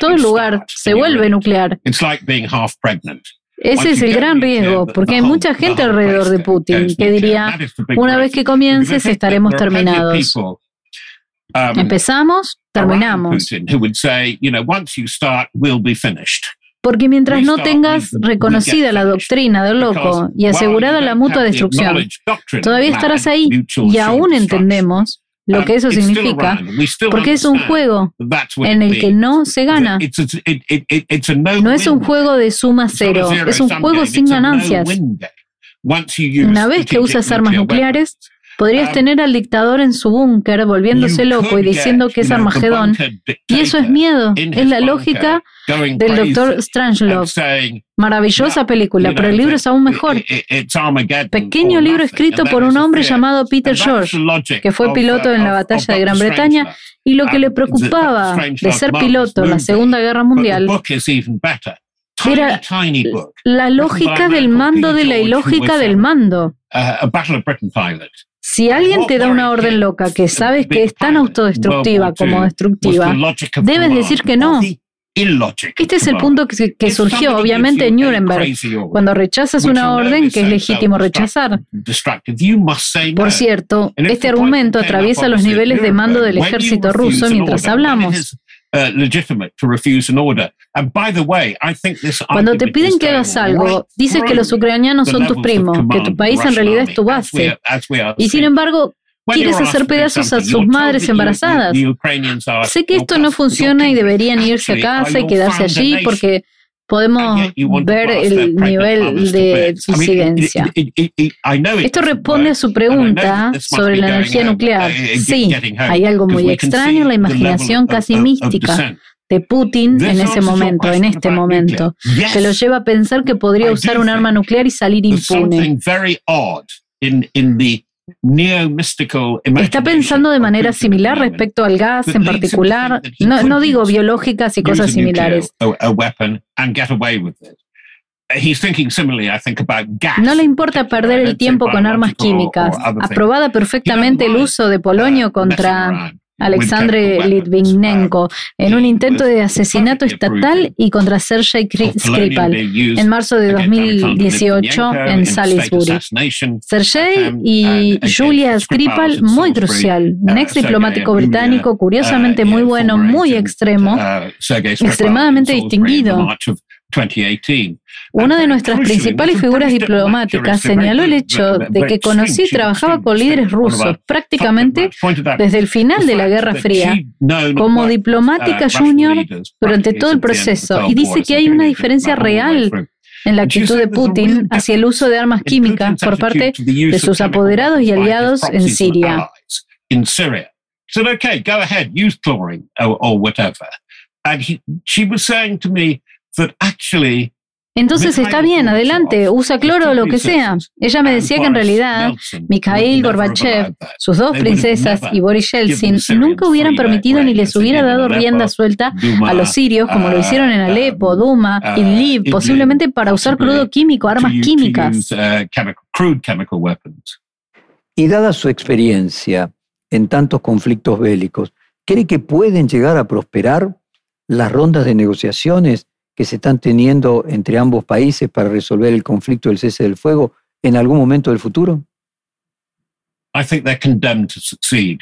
S1: Todo el lugar se vuelve nuclear. Ese es el gran riesgo, porque hay mucha gente alrededor de Putin que diría, una vez que comiences estaremos terminados. Um, Empezamos, terminamos. Porque mientras no tengas reconocida la doctrina del loco y asegurada la mutua destrucción, todavía estarás ahí y aún entendemos lo que eso significa, porque es un juego en el que no se gana. No es un juego de suma cero, es un juego sin ganancias. Una vez que usas armas nucleares, Podrías tener al dictador en su búnker volviéndose loco y diciendo que es Armagedón. Y eso es miedo, es la lógica del doctor Strangelove. Maravillosa película, pero el libro es aún mejor. Pequeño libro escrito por un hombre llamado Peter George, que fue piloto en la batalla de Gran Bretaña, y lo que le preocupaba de ser piloto en la Segunda Guerra Mundial era la lógica del mando de la ilógica del mando. Si alguien te da una orden loca que sabes que es tan autodestructiva como destructiva, debes decir que no. Este es el punto que, surgió, obviamente, en Nuremberg, cuando rechazas una orden que es legítimo rechazar. Por cierto, este argumento atraviesa los niveles de mando del ejército ruso mientras hablamos. Cuando te piden que hagas algo, dices que los ucranianos son tus primos, que tu país en realidad es tu base. Y sin embargo, quieres hacer pedazos a sus madres embarazadas. Sé que esto no funciona y deberían irse a casa y quedarse allí porque podemos ver el nivel de disidencia. Esto responde a su pregunta sobre la energía nuclear. Sí, hay algo muy extraño en la imaginación casi mística de Putin en ese momento, en este momento, que lo lleva a pensar que podría usar un arma nuclear y salir impune. Está pensando de manera similar respecto al gas en particular, no, digo biológicas y cosas similares. No le importa perder el tiempo con armas químicas. Aprobada perfectamente el uso de polonio contra Alexandre Litvinenko en un intento de asesinato estatal y contra Sergei Skripal. en marzo de 2018 en Salisbury. Sergei y Julia Skripal, muy crucial, un ex diplomático británico, curiosamente muy bueno, muy extremo, extremadamente distinguido. Una de nuestras principales figuras diplomáticas señaló el hecho de que conocí y trabajaba con líderes rusos prácticamente desde el final de la Guerra Fría, como diplomática junior durante todo el proceso, y dice que hay una diferencia real en la actitud de Putin hacia el uso de armas químicas por parte de sus apoderados y aliados en Siria. Entonces está bien, adelante, usa cloro o lo que sea. Ella me decía que en realidad Mikhail Gorbachev, sus dos princesas y Boris Yeltsin nunca hubieran permitido ni les hubiera dado rienda suelta a los sirios como lo hicieron en Alepo, Duma, Idlib, posiblemente para usar crudo químico, armas químicas.
S2: Y dada su experiencia en tantos conflictos bélicos, ¿cree que pueden llegar a prosperar las rondas de negociaciones que se están teniendo entre ambos países para resolver el conflicto del cese del fuego en algún momento del futuro?
S3: I think they're condemned to succeed.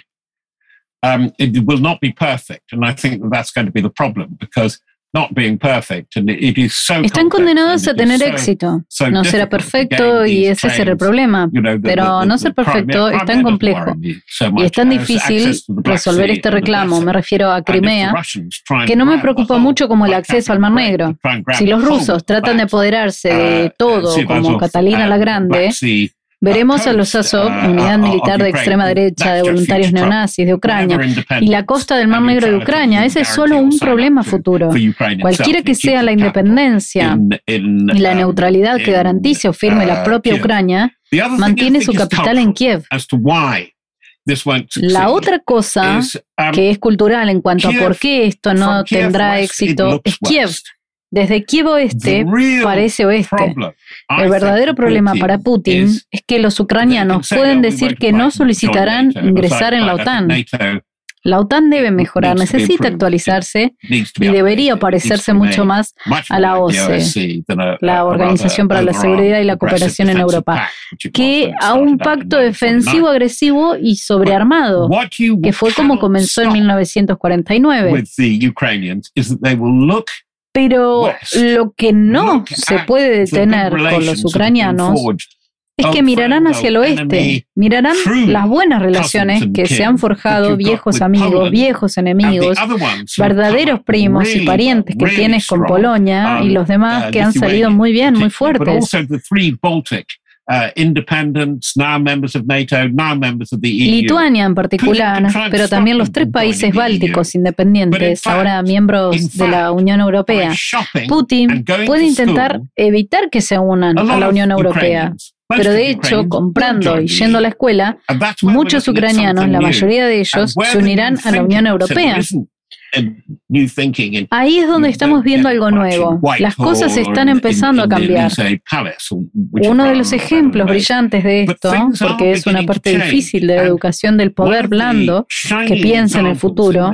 S3: Um, it will not be perfect, and I think that that's going to be the problem because
S1: Están condenados a tener éxito. No será perfecto y ese será el problema. Pero no ser perfecto es tan complejo y es tan difícil resolver este reclamo, me refiero a Crimea, que no me preocupa mucho como el acceso al Mar Negro. Si los rusos tratan de apoderarse de uh, todo como Catalina la Grande, Veremos a los Azov, unidad militar de extrema derecha de voluntarios neonazis de Ucrania, y la costa del Mar Negro de Ucrania. Ese es solo un problema futuro. Cualquiera que sea la independencia y la neutralidad que garantice o firme la propia Ucrania, mantiene su capital en Kiev. La otra cosa que es cultural en cuanto a por qué esto no tendrá éxito es Kiev. Desde Kiev oeste parece oeste. El verdadero problema para Putin es que los ucranianos pueden decir que no solicitarán ingresar en la OTAN. La OTAN debe mejorar, necesita actualizarse y debería parecerse mucho más a la OSCE, la Organización para la Seguridad y la Cooperación en Europa, que a un pacto defensivo agresivo y sobrearmado, que fue como comenzó en 1949. Pero lo que no se puede detener con los ucranianos es que mirarán hacia el oeste, mirarán las buenas relaciones que se han forjado viejos amigos, viejos enemigos, verdaderos primos y parientes que tienes con Polonia y los demás uh, que han salido muy bien, muy fuertes. Lituania en particular, pero también los tres países bálticos independientes, ahora miembros de la Unión Europea. Putin puede intentar evitar que se unan a la Unión Europea. Pero de hecho, comprando y yendo a la escuela, muchos ucranianos, la mayoría de ellos, se unirán a la Unión Europea. Ahí es donde estamos viendo algo nuevo. Las cosas están empezando a cambiar. Uno de los ejemplos brillantes de esto, porque es una parte difícil de la educación del poder blando que piensa en el futuro,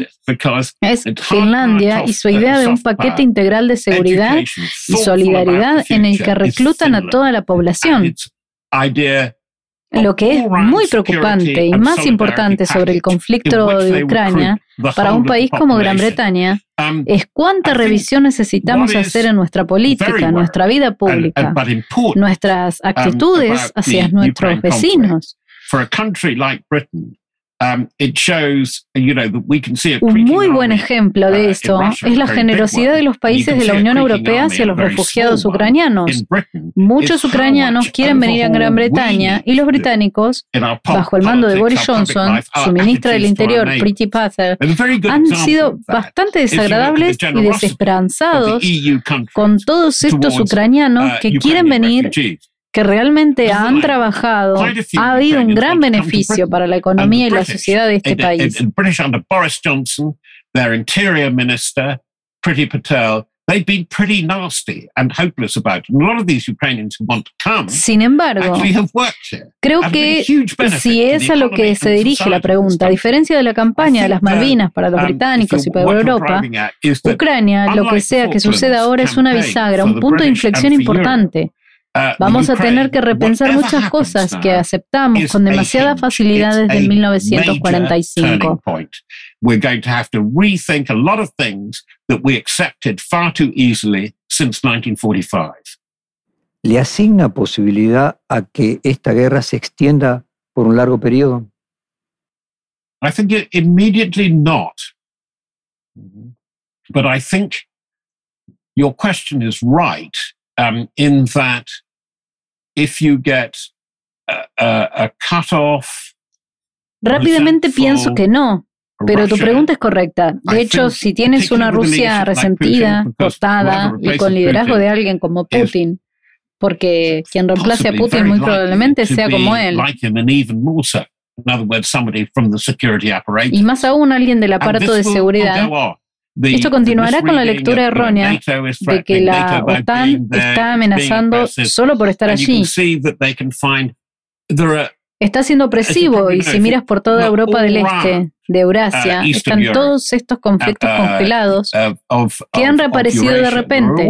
S1: es Finlandia y su idea de un paquete integral de seguridad y solidaridad en el que reclutan a toda la población. Lo que es muy preocupante y más importante sobre el conflicto de Ucrania para un país como Gran Bretaña um, es cuánta revisión necesitamos hacer en nuestra política, en nuestra vida pública, nuestras um, actitudes hacia nuestros vecinos. Um, Un muy buen ejemplo de uh, esto es la generosidad de los países de la Unión Europea hacia los refugiados ucranianos. Muchos ucranianos quieren venir a Gran Bretaña y los británicos, bajo el mando de Boris Johnson, su ministra del Interior, Priti Patel, han sido bastante desagradables y desesperanzados e con todos estos ucranianos uh, que quieren venir que realmente han trabajado, ha habido un gran beneficio para la economía y la sociedad de este país. Sin embargo, creo que si es a lo que se dirige la pregunta, a diferencia de la campaña de las Malvinas para los um, británicos y para Europa, Ucrania, lo que sea que suceda ahora es una bisagra, un punto de inflexión importante Vamos a tener que repensar muchas cosas que aceptamos con demasiada facilidad desde 1945. We're going to have to rethink a lot of things that we accepted far too easily since 1945.
S2: ¿Le asigna posibilidad a que esta guerra se extienda por un largo periodo?
S3: I think immediately not. But I think your question is right um, in that
S1: Rápidamente pienso que no, pero tu pregunta es correcta. De hecho, si tienes una Rusia resentida, cortada y con liderazgo de alguien como Putin, porque quien reemplace a Putin muy probablemente sea como él. Y más aún alguien del aparato de seguridad esto continuará con la lectura errónea de que la OTAN está amenazando solo por estar allí. Está siendo opresivo y si miras por toda Europa del Este, de Eurasia, uh, están todos estos conflictos uh, congelados que han reaparecido de repente.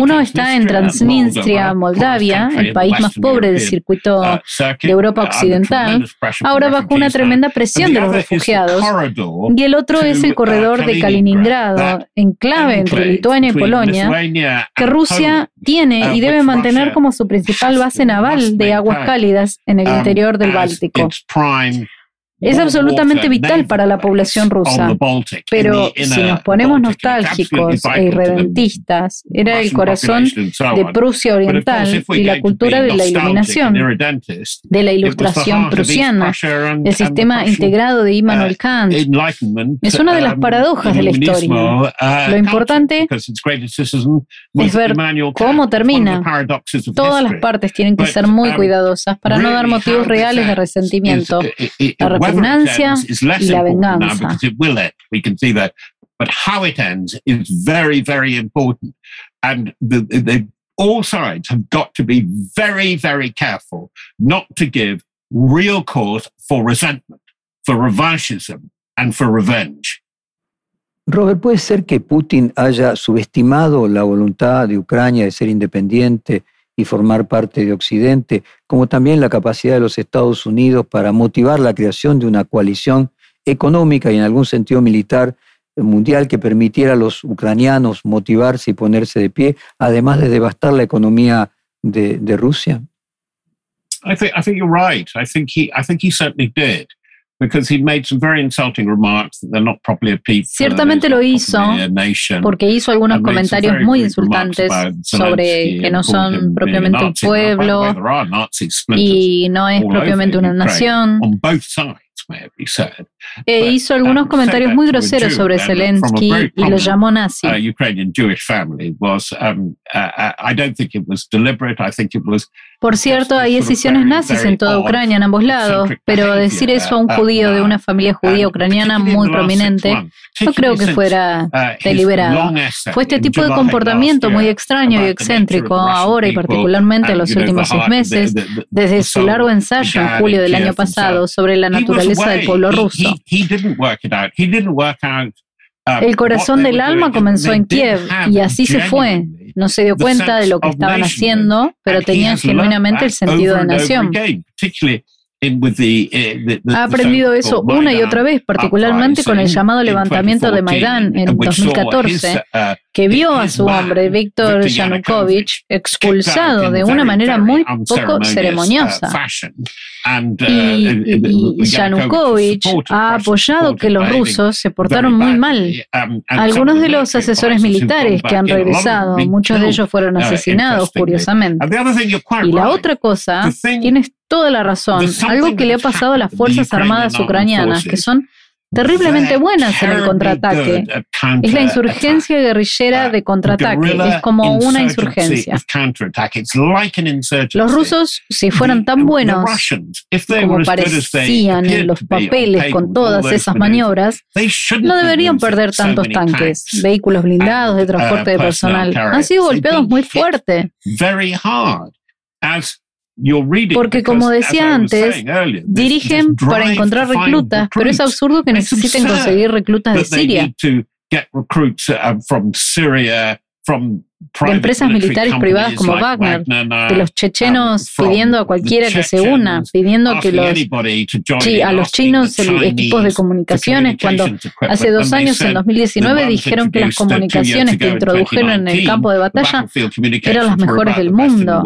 S3: Uno está en Transnistria, Moldavia, el país más pobre del circuito uh, de Europa Occidental, ahora bajo una tremenda presión de los refugiados. Y el otro es el corredor de Kaliningrado, enclave entre Lituania y Polonia, que Rusia tiene y debe mantener como su principal base naval de aguas cálidas en el um, interior del Báltico. Es absolutamente vital para la población rusa. Pero si nos ponemos nostálgicos e irredentistas, era el corazón de Prusia Oriental y la cultura de la iluminación, de la ilustración prusiana, el sistema integrado de Immanuel uh, Kant. Es una de las um, paradojas de la historia. Uh, Lo importante es ver cómo termina. Todas las partes tienen que ser muy um, cuidadosas para no dar motivos reales de resentimiento repugnancia y la venganza. We can see that. But how it ends is very, very important. And the, the, all sides have got to be very, very careful not to give real cause for resentment, for revanchism, and for revenge.
S2: Robert, ¿puede ser que Putin haya subestimado la voluntad de Ucrania de ser independiente y formar parte de Occidente, como también la capacidad de los Estados Unidos para motivar la creación de una coalición económica y en algún sentido militar mundial que permitiera a los ucranianos motivarse y ponerse de pie, además de devastar la economía de, Rusia?
S4: I think, you're right. I think he certainly did.
S3: Ciertamente lo hizo porque hizo algunos comentarios muy insultantes sobre que no son propiamente un pueblo y no es propiamente una nación. E hizo algunos um, comentarios muy groseros sobre Zelensky y lo llamó nazi. Por cierto, hay decisiones nazis en toda Ucrania, en ambos lados, pero decir eso a un judío de una familia judía ucraniana muy prominente, no creo que fuera uh, deliberado. Fue este tipo de comportamiento muy extraño y excéntrico ahora y particularmente en los últimos seis meses, desde su largo ensayo en julio del año pasado sobre la naturaleza del pueblo ruso. El corazón del alma comenzó en Kiev y así se fue. No se dio cuenta de lo que estaban haciendo, pero tenían genuinamente el sentido de nación. Eh, ha aprendido eso una y otra vez, particularmente con el llamado levantamiento de Maidán en 2014, uh, que vio a su hombre, Víctor Yanukovych, expulsado de una manera muy poco uh, ceremoniosa. Uh, y, Yanukovych ha apoyado que los rusos se portaron muy mal. Um, Algunos de los asesores militares que han regresado, muchos de ellos fueron asesinados, curiosamente. Y la otra cosa, tienes toda la razón. Algo que le ha pasado a las Fuerzas Armadas ucranianas, que son terriblemente buenas en el contraataque. Es la insurgencia guerrillera de contraataque, es como una insurgencia. Los rusos, si fueran tan buenos como parecían en los papeles con todas esas maniobras, no deberían perder tantos tanques, vehículos blindados de transporte de personal. Han sido golpeados muy fuerte. Porque como decía antes, dirigen para encontrar reclutas, pero es absurdo que necesiten conseguir reclutas de Siria de empresas militares privadas como Wagner, de los chechenos pidiendo a cualquiera que se una, pidiendo que los a los chinos equipos de comunicaciones, cuando hace dos años, en 2019, dijeron que las comunicaciones que introdujeron en el campo de batalla eran las mejores del mundo.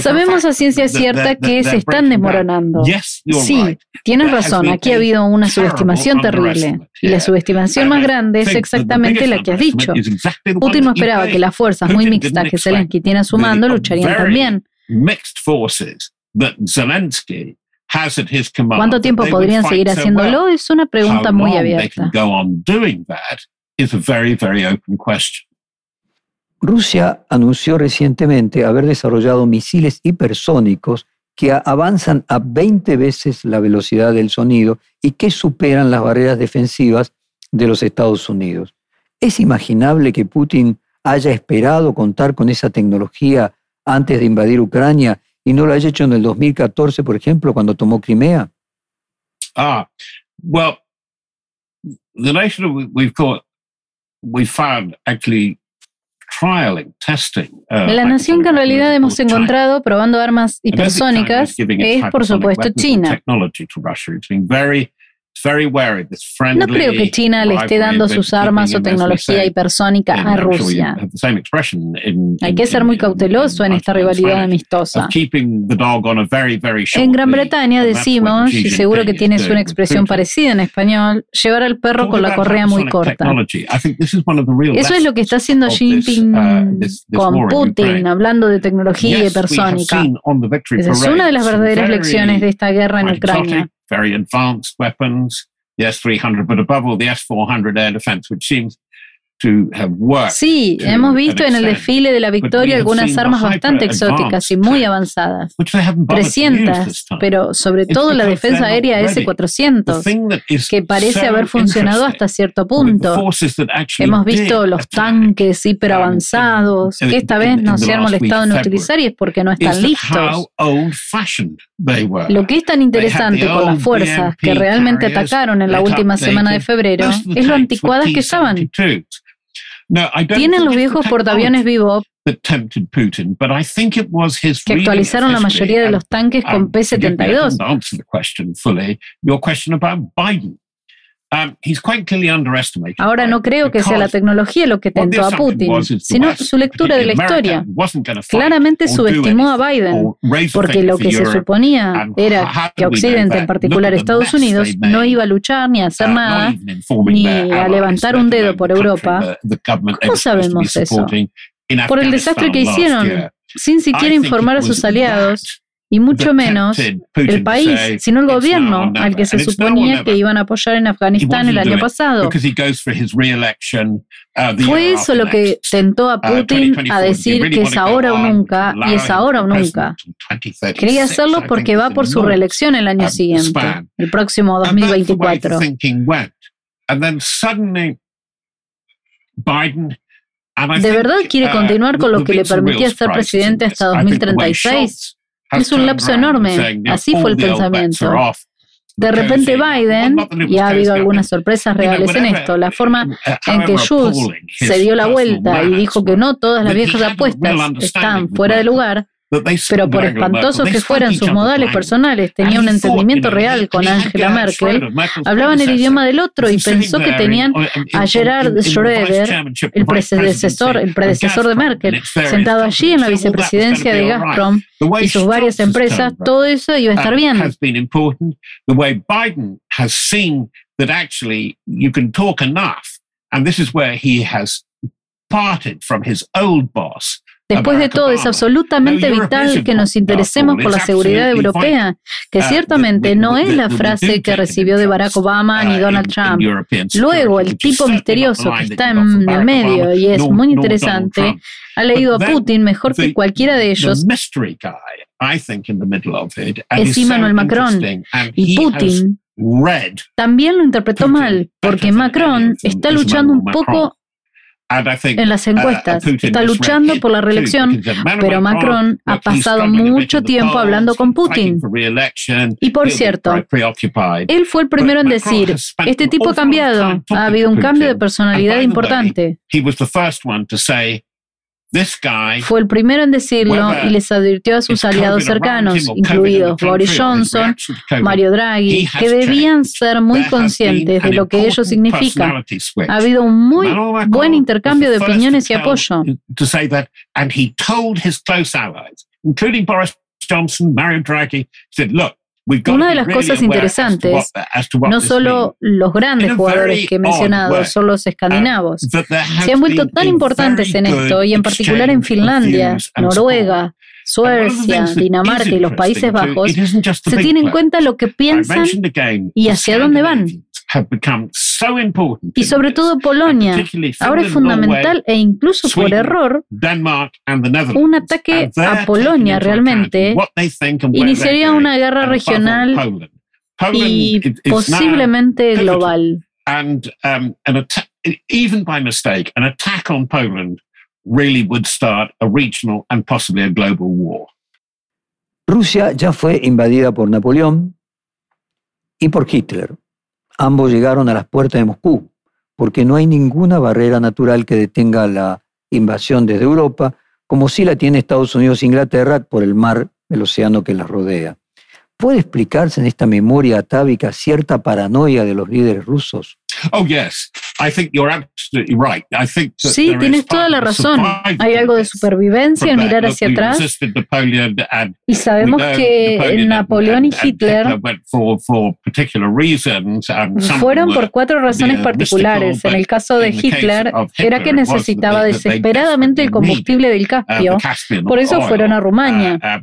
S3: Sabemos a ciencia cierta que se están desmoronando. Sí, tienes razón, aquí ha habido una subestimación terrible. Y la subestimación más grande es exactamente la que has dicho. Putin no esperaba que las fuerzas muy mixtas que Zelensky tiene a su mando lucharían también. ¿Cuánto tiempo podrían seguir haciéndolo? Es una pregunta muy abierta.
S2: Rusia anunció recientemente haber desarrollado misiles hipersónicos que avanzan a 20 veces la velocidad del sonido y que superan las barreras defensivas de los Estados Unidos. ¿Es imaginable que Putin haya esperado contar con esa tecnología antes de invadir Ucrania y no lo haya hecho en el 2014, por ejemplo, cuando tomó Crimea?
S4: Ah, well, the nation we've called we found actually
S1: Uh, la nación que en realidad hemos encontrado probando armas hipersónicas es, por supuesto, China. No creo que China le esté dando sus armas o tecnología hipersónica a Rusia. Hay que ser muy cauteloso en esta rivalidad amistosa. En Gran Bretaña decimos, y seguro que tienes una expresión parecida en español, llevar al perro con la correa muy corta. Eso es lo que está haciendo Xi Jinping uh, con Putin, hablando de tecnología hipersónica. Esa es una de las verdaderas lecciones de esta guerra en Ucrania.
S4: Very advanced weapons, the S 300, but above all, the S 400 air defense, which seems
S1: Sí, hemos visto en el desfile de la victoria algunas armas bastante exóticas y muy avanzadas. 300, pero sobre todo la defensa aérea S-400, que parece haber funcionado hasta cierto punto. Hemos visto los tanques hiperavanzados, que esta vez no se han molestado en utilizar y es porque no están listos. Lo que es tan interesante con las fuerzas que realmente atacaron en la última semana de febrero es lo anticuadas que estaban. Tienen los viejos portaaviones Bebop que actualizaron la mayoría de los tanques con P-72. Um, Ahora no creo que sea la tecnología lo que tentó a Putin, sino su lectura de la historia. Claramente subestimó a Biden, porque lo que se suponía era que Occidente, en particular Estados Unidos, no iba a luchar ni a hacer uh, nada, ni a levantar un dedo por Europa. ¿Cómo sabemos eso? Por el desastre que hicieron, sin siquiera informar a sus aliados y mucho menos el país, sino el gobierno al que se suponía que iban a apoyar en Afganistán el año pasado. Uh, Fue eso lo que tentó a uh, Putin a decir que es ahora o nunca y es ahora o nunca. Quería hacerlo porque va por su reelección el año siguiente, el próximo 2024. ¿De verdad quiere uh, continuar con lo que le permitía ser presidente hasta 2036? Es un lapso enorme. Así fue el pensamiento. De repente Biden, y ha habido algunas sorpresas reales en esto, la forma uh, en que Schultz se dio la vuelta y dijo que no todas las viejas apuestas están fuera de lugar, pero por espantosos que fueran sus modales personales, tenía un entendimiento real con Angela Merkel, hablaban el idioma del otro y pensó que tenían a Gerard Schroeder, el predecesor, el predecesor de Merkel, sentado allí en la vicepresidencia de Gazprom y sus varias empresas, todo eso iba a estar bien. And this is where he has parted from his old boss Después de todo, es absolutamente vital que nos interesemos por la seguridad europea, que uh, ciertamente no es la frase que recibió de Barack Obama ni uh, Donald Trump. Luego, el tipo misterioso que está en el medio y es muy interesante, ha leído a Putin mejor que cualquiera de ellos. Es Emmanuel Macron. Y Putin también lo interpretó mal, porque Macron está luchando un poco en las uh, encuestas. Está luchando por la reelección, pero Macron ha pasado mucho tiempo hablando con Putin. Y por cierto, él fue el primero en decir, este tipo ha cambiado, ha habido un cambio de personalidad importante. Fue el primero en decirlo y les advirtió a sus aliados cercanos, incluidos Boris Johnson, Mario Draghi, que debían ser muy conscientes de lo que ello significa. Ha habido un muy buen intercambio de opiniones y apoyo. Johnson, Mario Draghi, said, look, una de las cosas interesantes, no solo los grandes jugadores que he mencionado, son los escandinavos, se han vuelto tan importantes en esto y en particular en Finlandia, Noruega, Suecia, Dinamarca y los Países Bajos, se tiene en cuenta lo que piensan y hacia dónde van. Y sobre todo Polonia. Ahora es fundamental e incluso por error, un ataque a Polonia realmente iniciaría una guerra regional y posiblemente global. even by mistake, an attack on Poland really would start a regional and possibly a global war.
S2: Rusia ya fue invadida por Napoleón y por Hitler. Ambos llegaron a las puertas de Moscú, porque no hay ninguna barrera natural que detenga la invasión desde Europa, como sí la tiene Estados Unidos e Inglaterra por el mar, el océano que las rodea. ¿Puede explicarse en esta memoria atávica cierta paranoia de los líderes rusos?
S4: Oh, yes. I think you're absolutely right. I think
S1: sí, tienes toda la razón. Hay algo de supervivencia al mirar hacia atrás. Y sabemos que Napoleón y Hitler fueron por cuatro razones particulares. En el caso de Hitler, era que necesitaba desesperadamente el combustible del uh, Caspio. Por eso fueron a Rumania. Uh,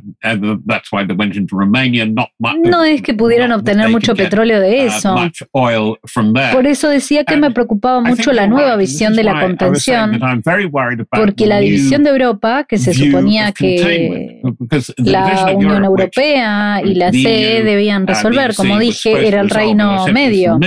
S1: no es que pudieran obtener mucho petróleo de uh, eso. Por eso decía que me preocupaba mucho la nueva visión de la contención, porque la división de Europa, que se suponía que la Unión Europea y la CE debían resolver, como dije, era el Reino Medio.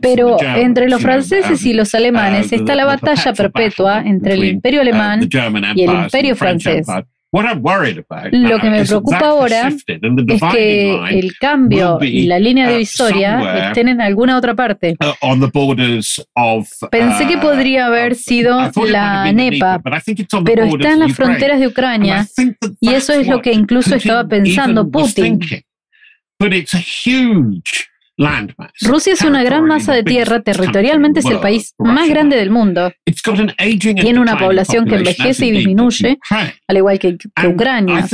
S1: Pero entre los franceses y los alemanes está la batalla perpetua entre el Imperio alemán y el Imperio francés. Lo que me preocupa ahora es que el cambio y la línea uh, divisoria estén en alguna otra parte. Uh, Pensé que podría haber sido la NEPA, pero está en las fronteras de Ucrania y eso es lo que incluso estaba pensando Putin. Rusia es una gran masa de tierra, territorialmente es el país más grande del mundo. Tiene una población que envejece y disminuye, al igual que, Ucrania.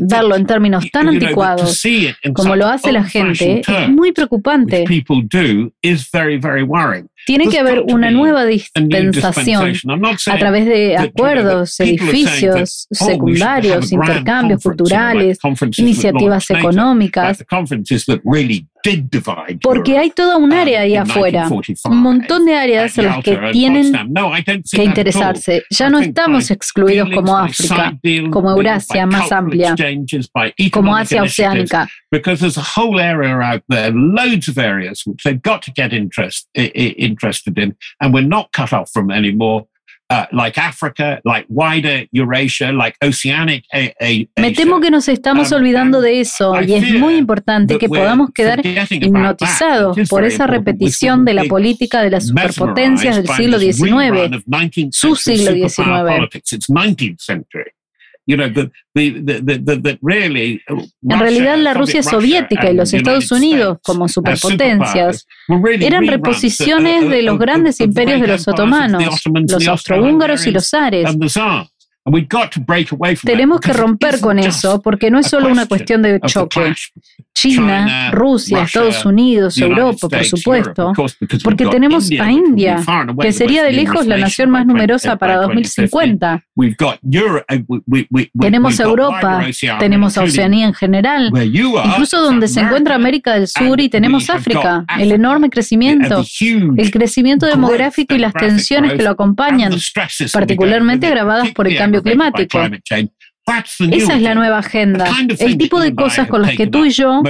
S1: Verlo en términos tan anticuados como lo hace la gente es muy preocupante. Tiene que haber una nueva dispensación a través de acuerdos, edificios secundarios, intercambios culturales, iniciativas económicas, porque hay toda un área ahí afuera, un montón de áreas en las que tienen que interesarse. Ya no estamos excluidos como África, como Eurasia más amplia, como Asia Oceánica.
S4: Uh, like Africa, like wider Eurasia, like oceanic Asia.
S1: Me temo que nos estamos um, olvidando de eso y es muy importante que podamos quedar hipnotizados por esa repetición de la política de las superpotencias del siglo XIX, su siglo XIX. En realidad la Rusia soviética y los Estados Unidos como superpotencias eran reposiciones de los grandes imperios de los otomanos, los austrohúngaros y los zares. Tenemos que romper con eso porque no es solo una cuestión de choque. China, Rusia, Estados Unidos, Europa, por supuesto, porque tenemos a India, que sería de lejos la nación más numerosa para 2050. Tenemos a Europa, tenemos a Oceanía en general, incluso donde se encuentra América del Sur y tenemos África, el enorme crecimiento, el crecimiento demográfico y las tensiones que lo acompañan, particularmente agravadas por el cambio climático. Esa es la nueva agenda. El tipo de cosas con las que tú y yo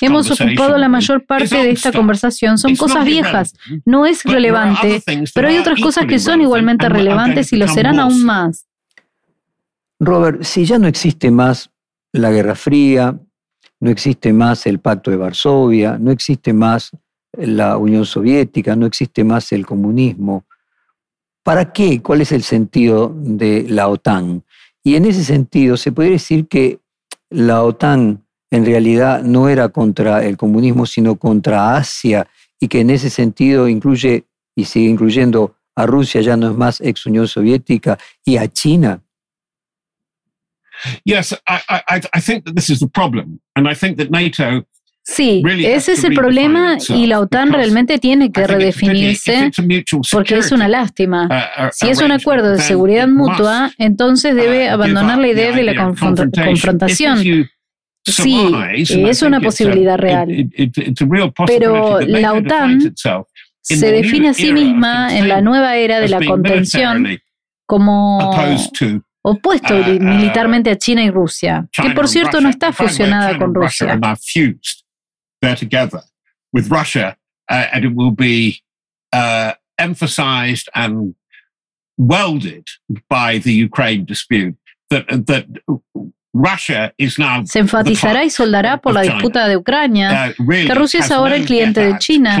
S1: hemos ocupado la mayor parte de esta conversación son cosas viejas. No es relevante, pero hay otras cosas que son igualmente relevantes y lo serán aún más.
S2: Robert, si ya no existe más la Guerra Fría, no existe más el Pacto de Varsovia, no existe más la Unión Soviética, no existe más el comunismo, ¿para qué? ¿Cuál es el sentido de la OTAN? Y en ese sentido, se podría decir que la OTAN en realidad no era contra el comunismo, sino contra Asia, y que en ese sentido incluye y sigue incluyendo a Rusia, ya no es más ex Unión Soviética, y a China.
S4: Yes, I, I think that this is the problem. And I think that NATO
S1: Sí, ese es el problema y la OTAN realmente tiene que redefinirse porque es una lástima. Uh, uh, si es un acuerdo de seguridad mutua, entonces debe uh, abandonar la idea de la confrontación. Sí, es una posibilidad real. Pero la OTAN se define a sí misma en la nueva era de la contención como opuesto militarmente a China y Rusia, que por cierto no está fusionada con Rusia.
S4: There together with Russia, uh, and it will be uh, emphasized and welded by the Ukraine dispute that that
S1: Se enfatizará y soldará por la disputa de Ucrania uh, que Rusia es ahora el cliente de China,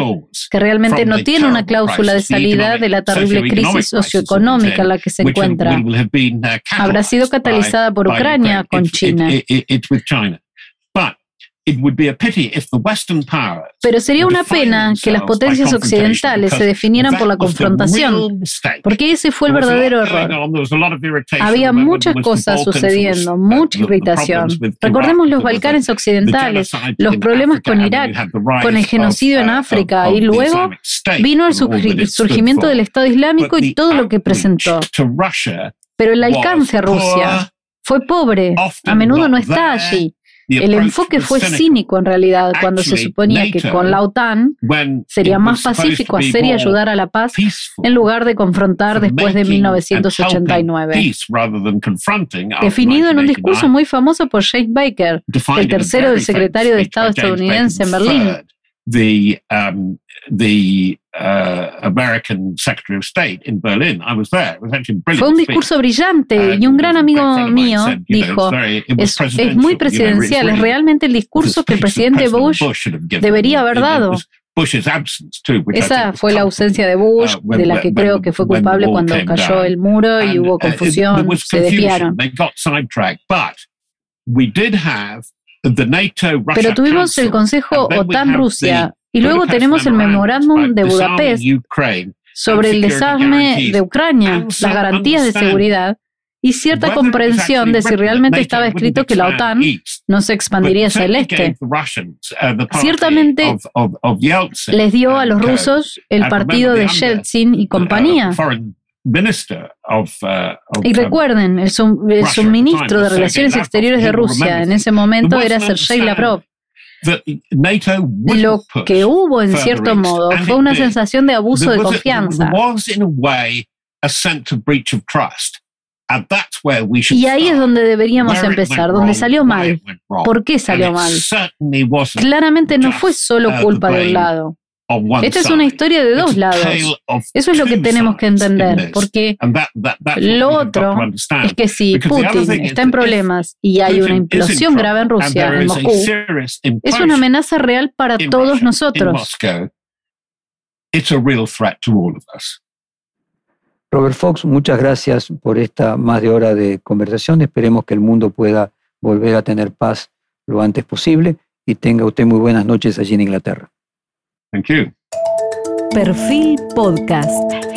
S1: que realmente no tiene una cláusula de salida de la terrible crisis socioeconómica en la que se encuentra. Uh, Habrá sido catalizada por Ucrania con China. Pero sería una pena que las potencias occidentales se definieran por la confrontación, porque ese fue el verdadero error. Había muchas cosas sucediendo, mucha irritación. Recordemos los Balcanes occidentales, los problemas con Irak, con el genocidio en uh, África y luego vino el surgimiento del Estado Islámico y todo lo que presentó. Pero el alcance a Rusia fue pobre, a menudo no está allí. El enfoque fue cínico en realidad cuando se suponía que con la OTAN sería más pacífico hacer y ayudar a la paz en lugar de confrontar después de 1989. Definido en un discurso muy famoso por Jake Baker, el tercero del secretario de Estado estadounidense en Berlín, um, fue un discurso brillante y un gran amigo mío dijo, es, es muy presidencial, es realmente el discurso que el presidente Bush debería haber dado. Esa fue la ausencia de Bush, uh, de la que creo que fue culpable cuando cayó el muro y hubo uh, confusión, se desviaron. Pero tuvimos el Consejo OTAN-Rusia y luego tenemos el memorándum de Budapest sobre el desarme de Ucrania, las garantías de seguridad y cierta comprensión de si realmente estaba escrito que la OTAN no se expandiría hacia el este. Uh, Ciertamente les dio a los rusos el partido de Yeltsin y compañía. Uh, y recuerden, el, suministro de Relaciones Exteriores de Rusia en ese momento era Sergei Lavrov. Lo que hubo, en cierto modo, fue una sensación de abuso de confianza. Y ahí es donde deberíamos empezar, donde salió mal. ¿Por qué salió mal? Claramente no fue solo uh, culpa de un lado. Esta es una historia de dos lados. Eso es lo que tenemos que entender, porque lo otro es que si Putin está en problemas y hay una implosión grave en Rusia, en Moscú, es una amenaza real para todos nosotros.
S2: Robert Fox, muchas gracias por esta más de hora de conversación. Esperemos que el mundo pueda volver a tener paz lo antes posible y tenga usted muy buenas noches allí en Inglaterra.
S4: Thank you.
S3: Perfil Podcast.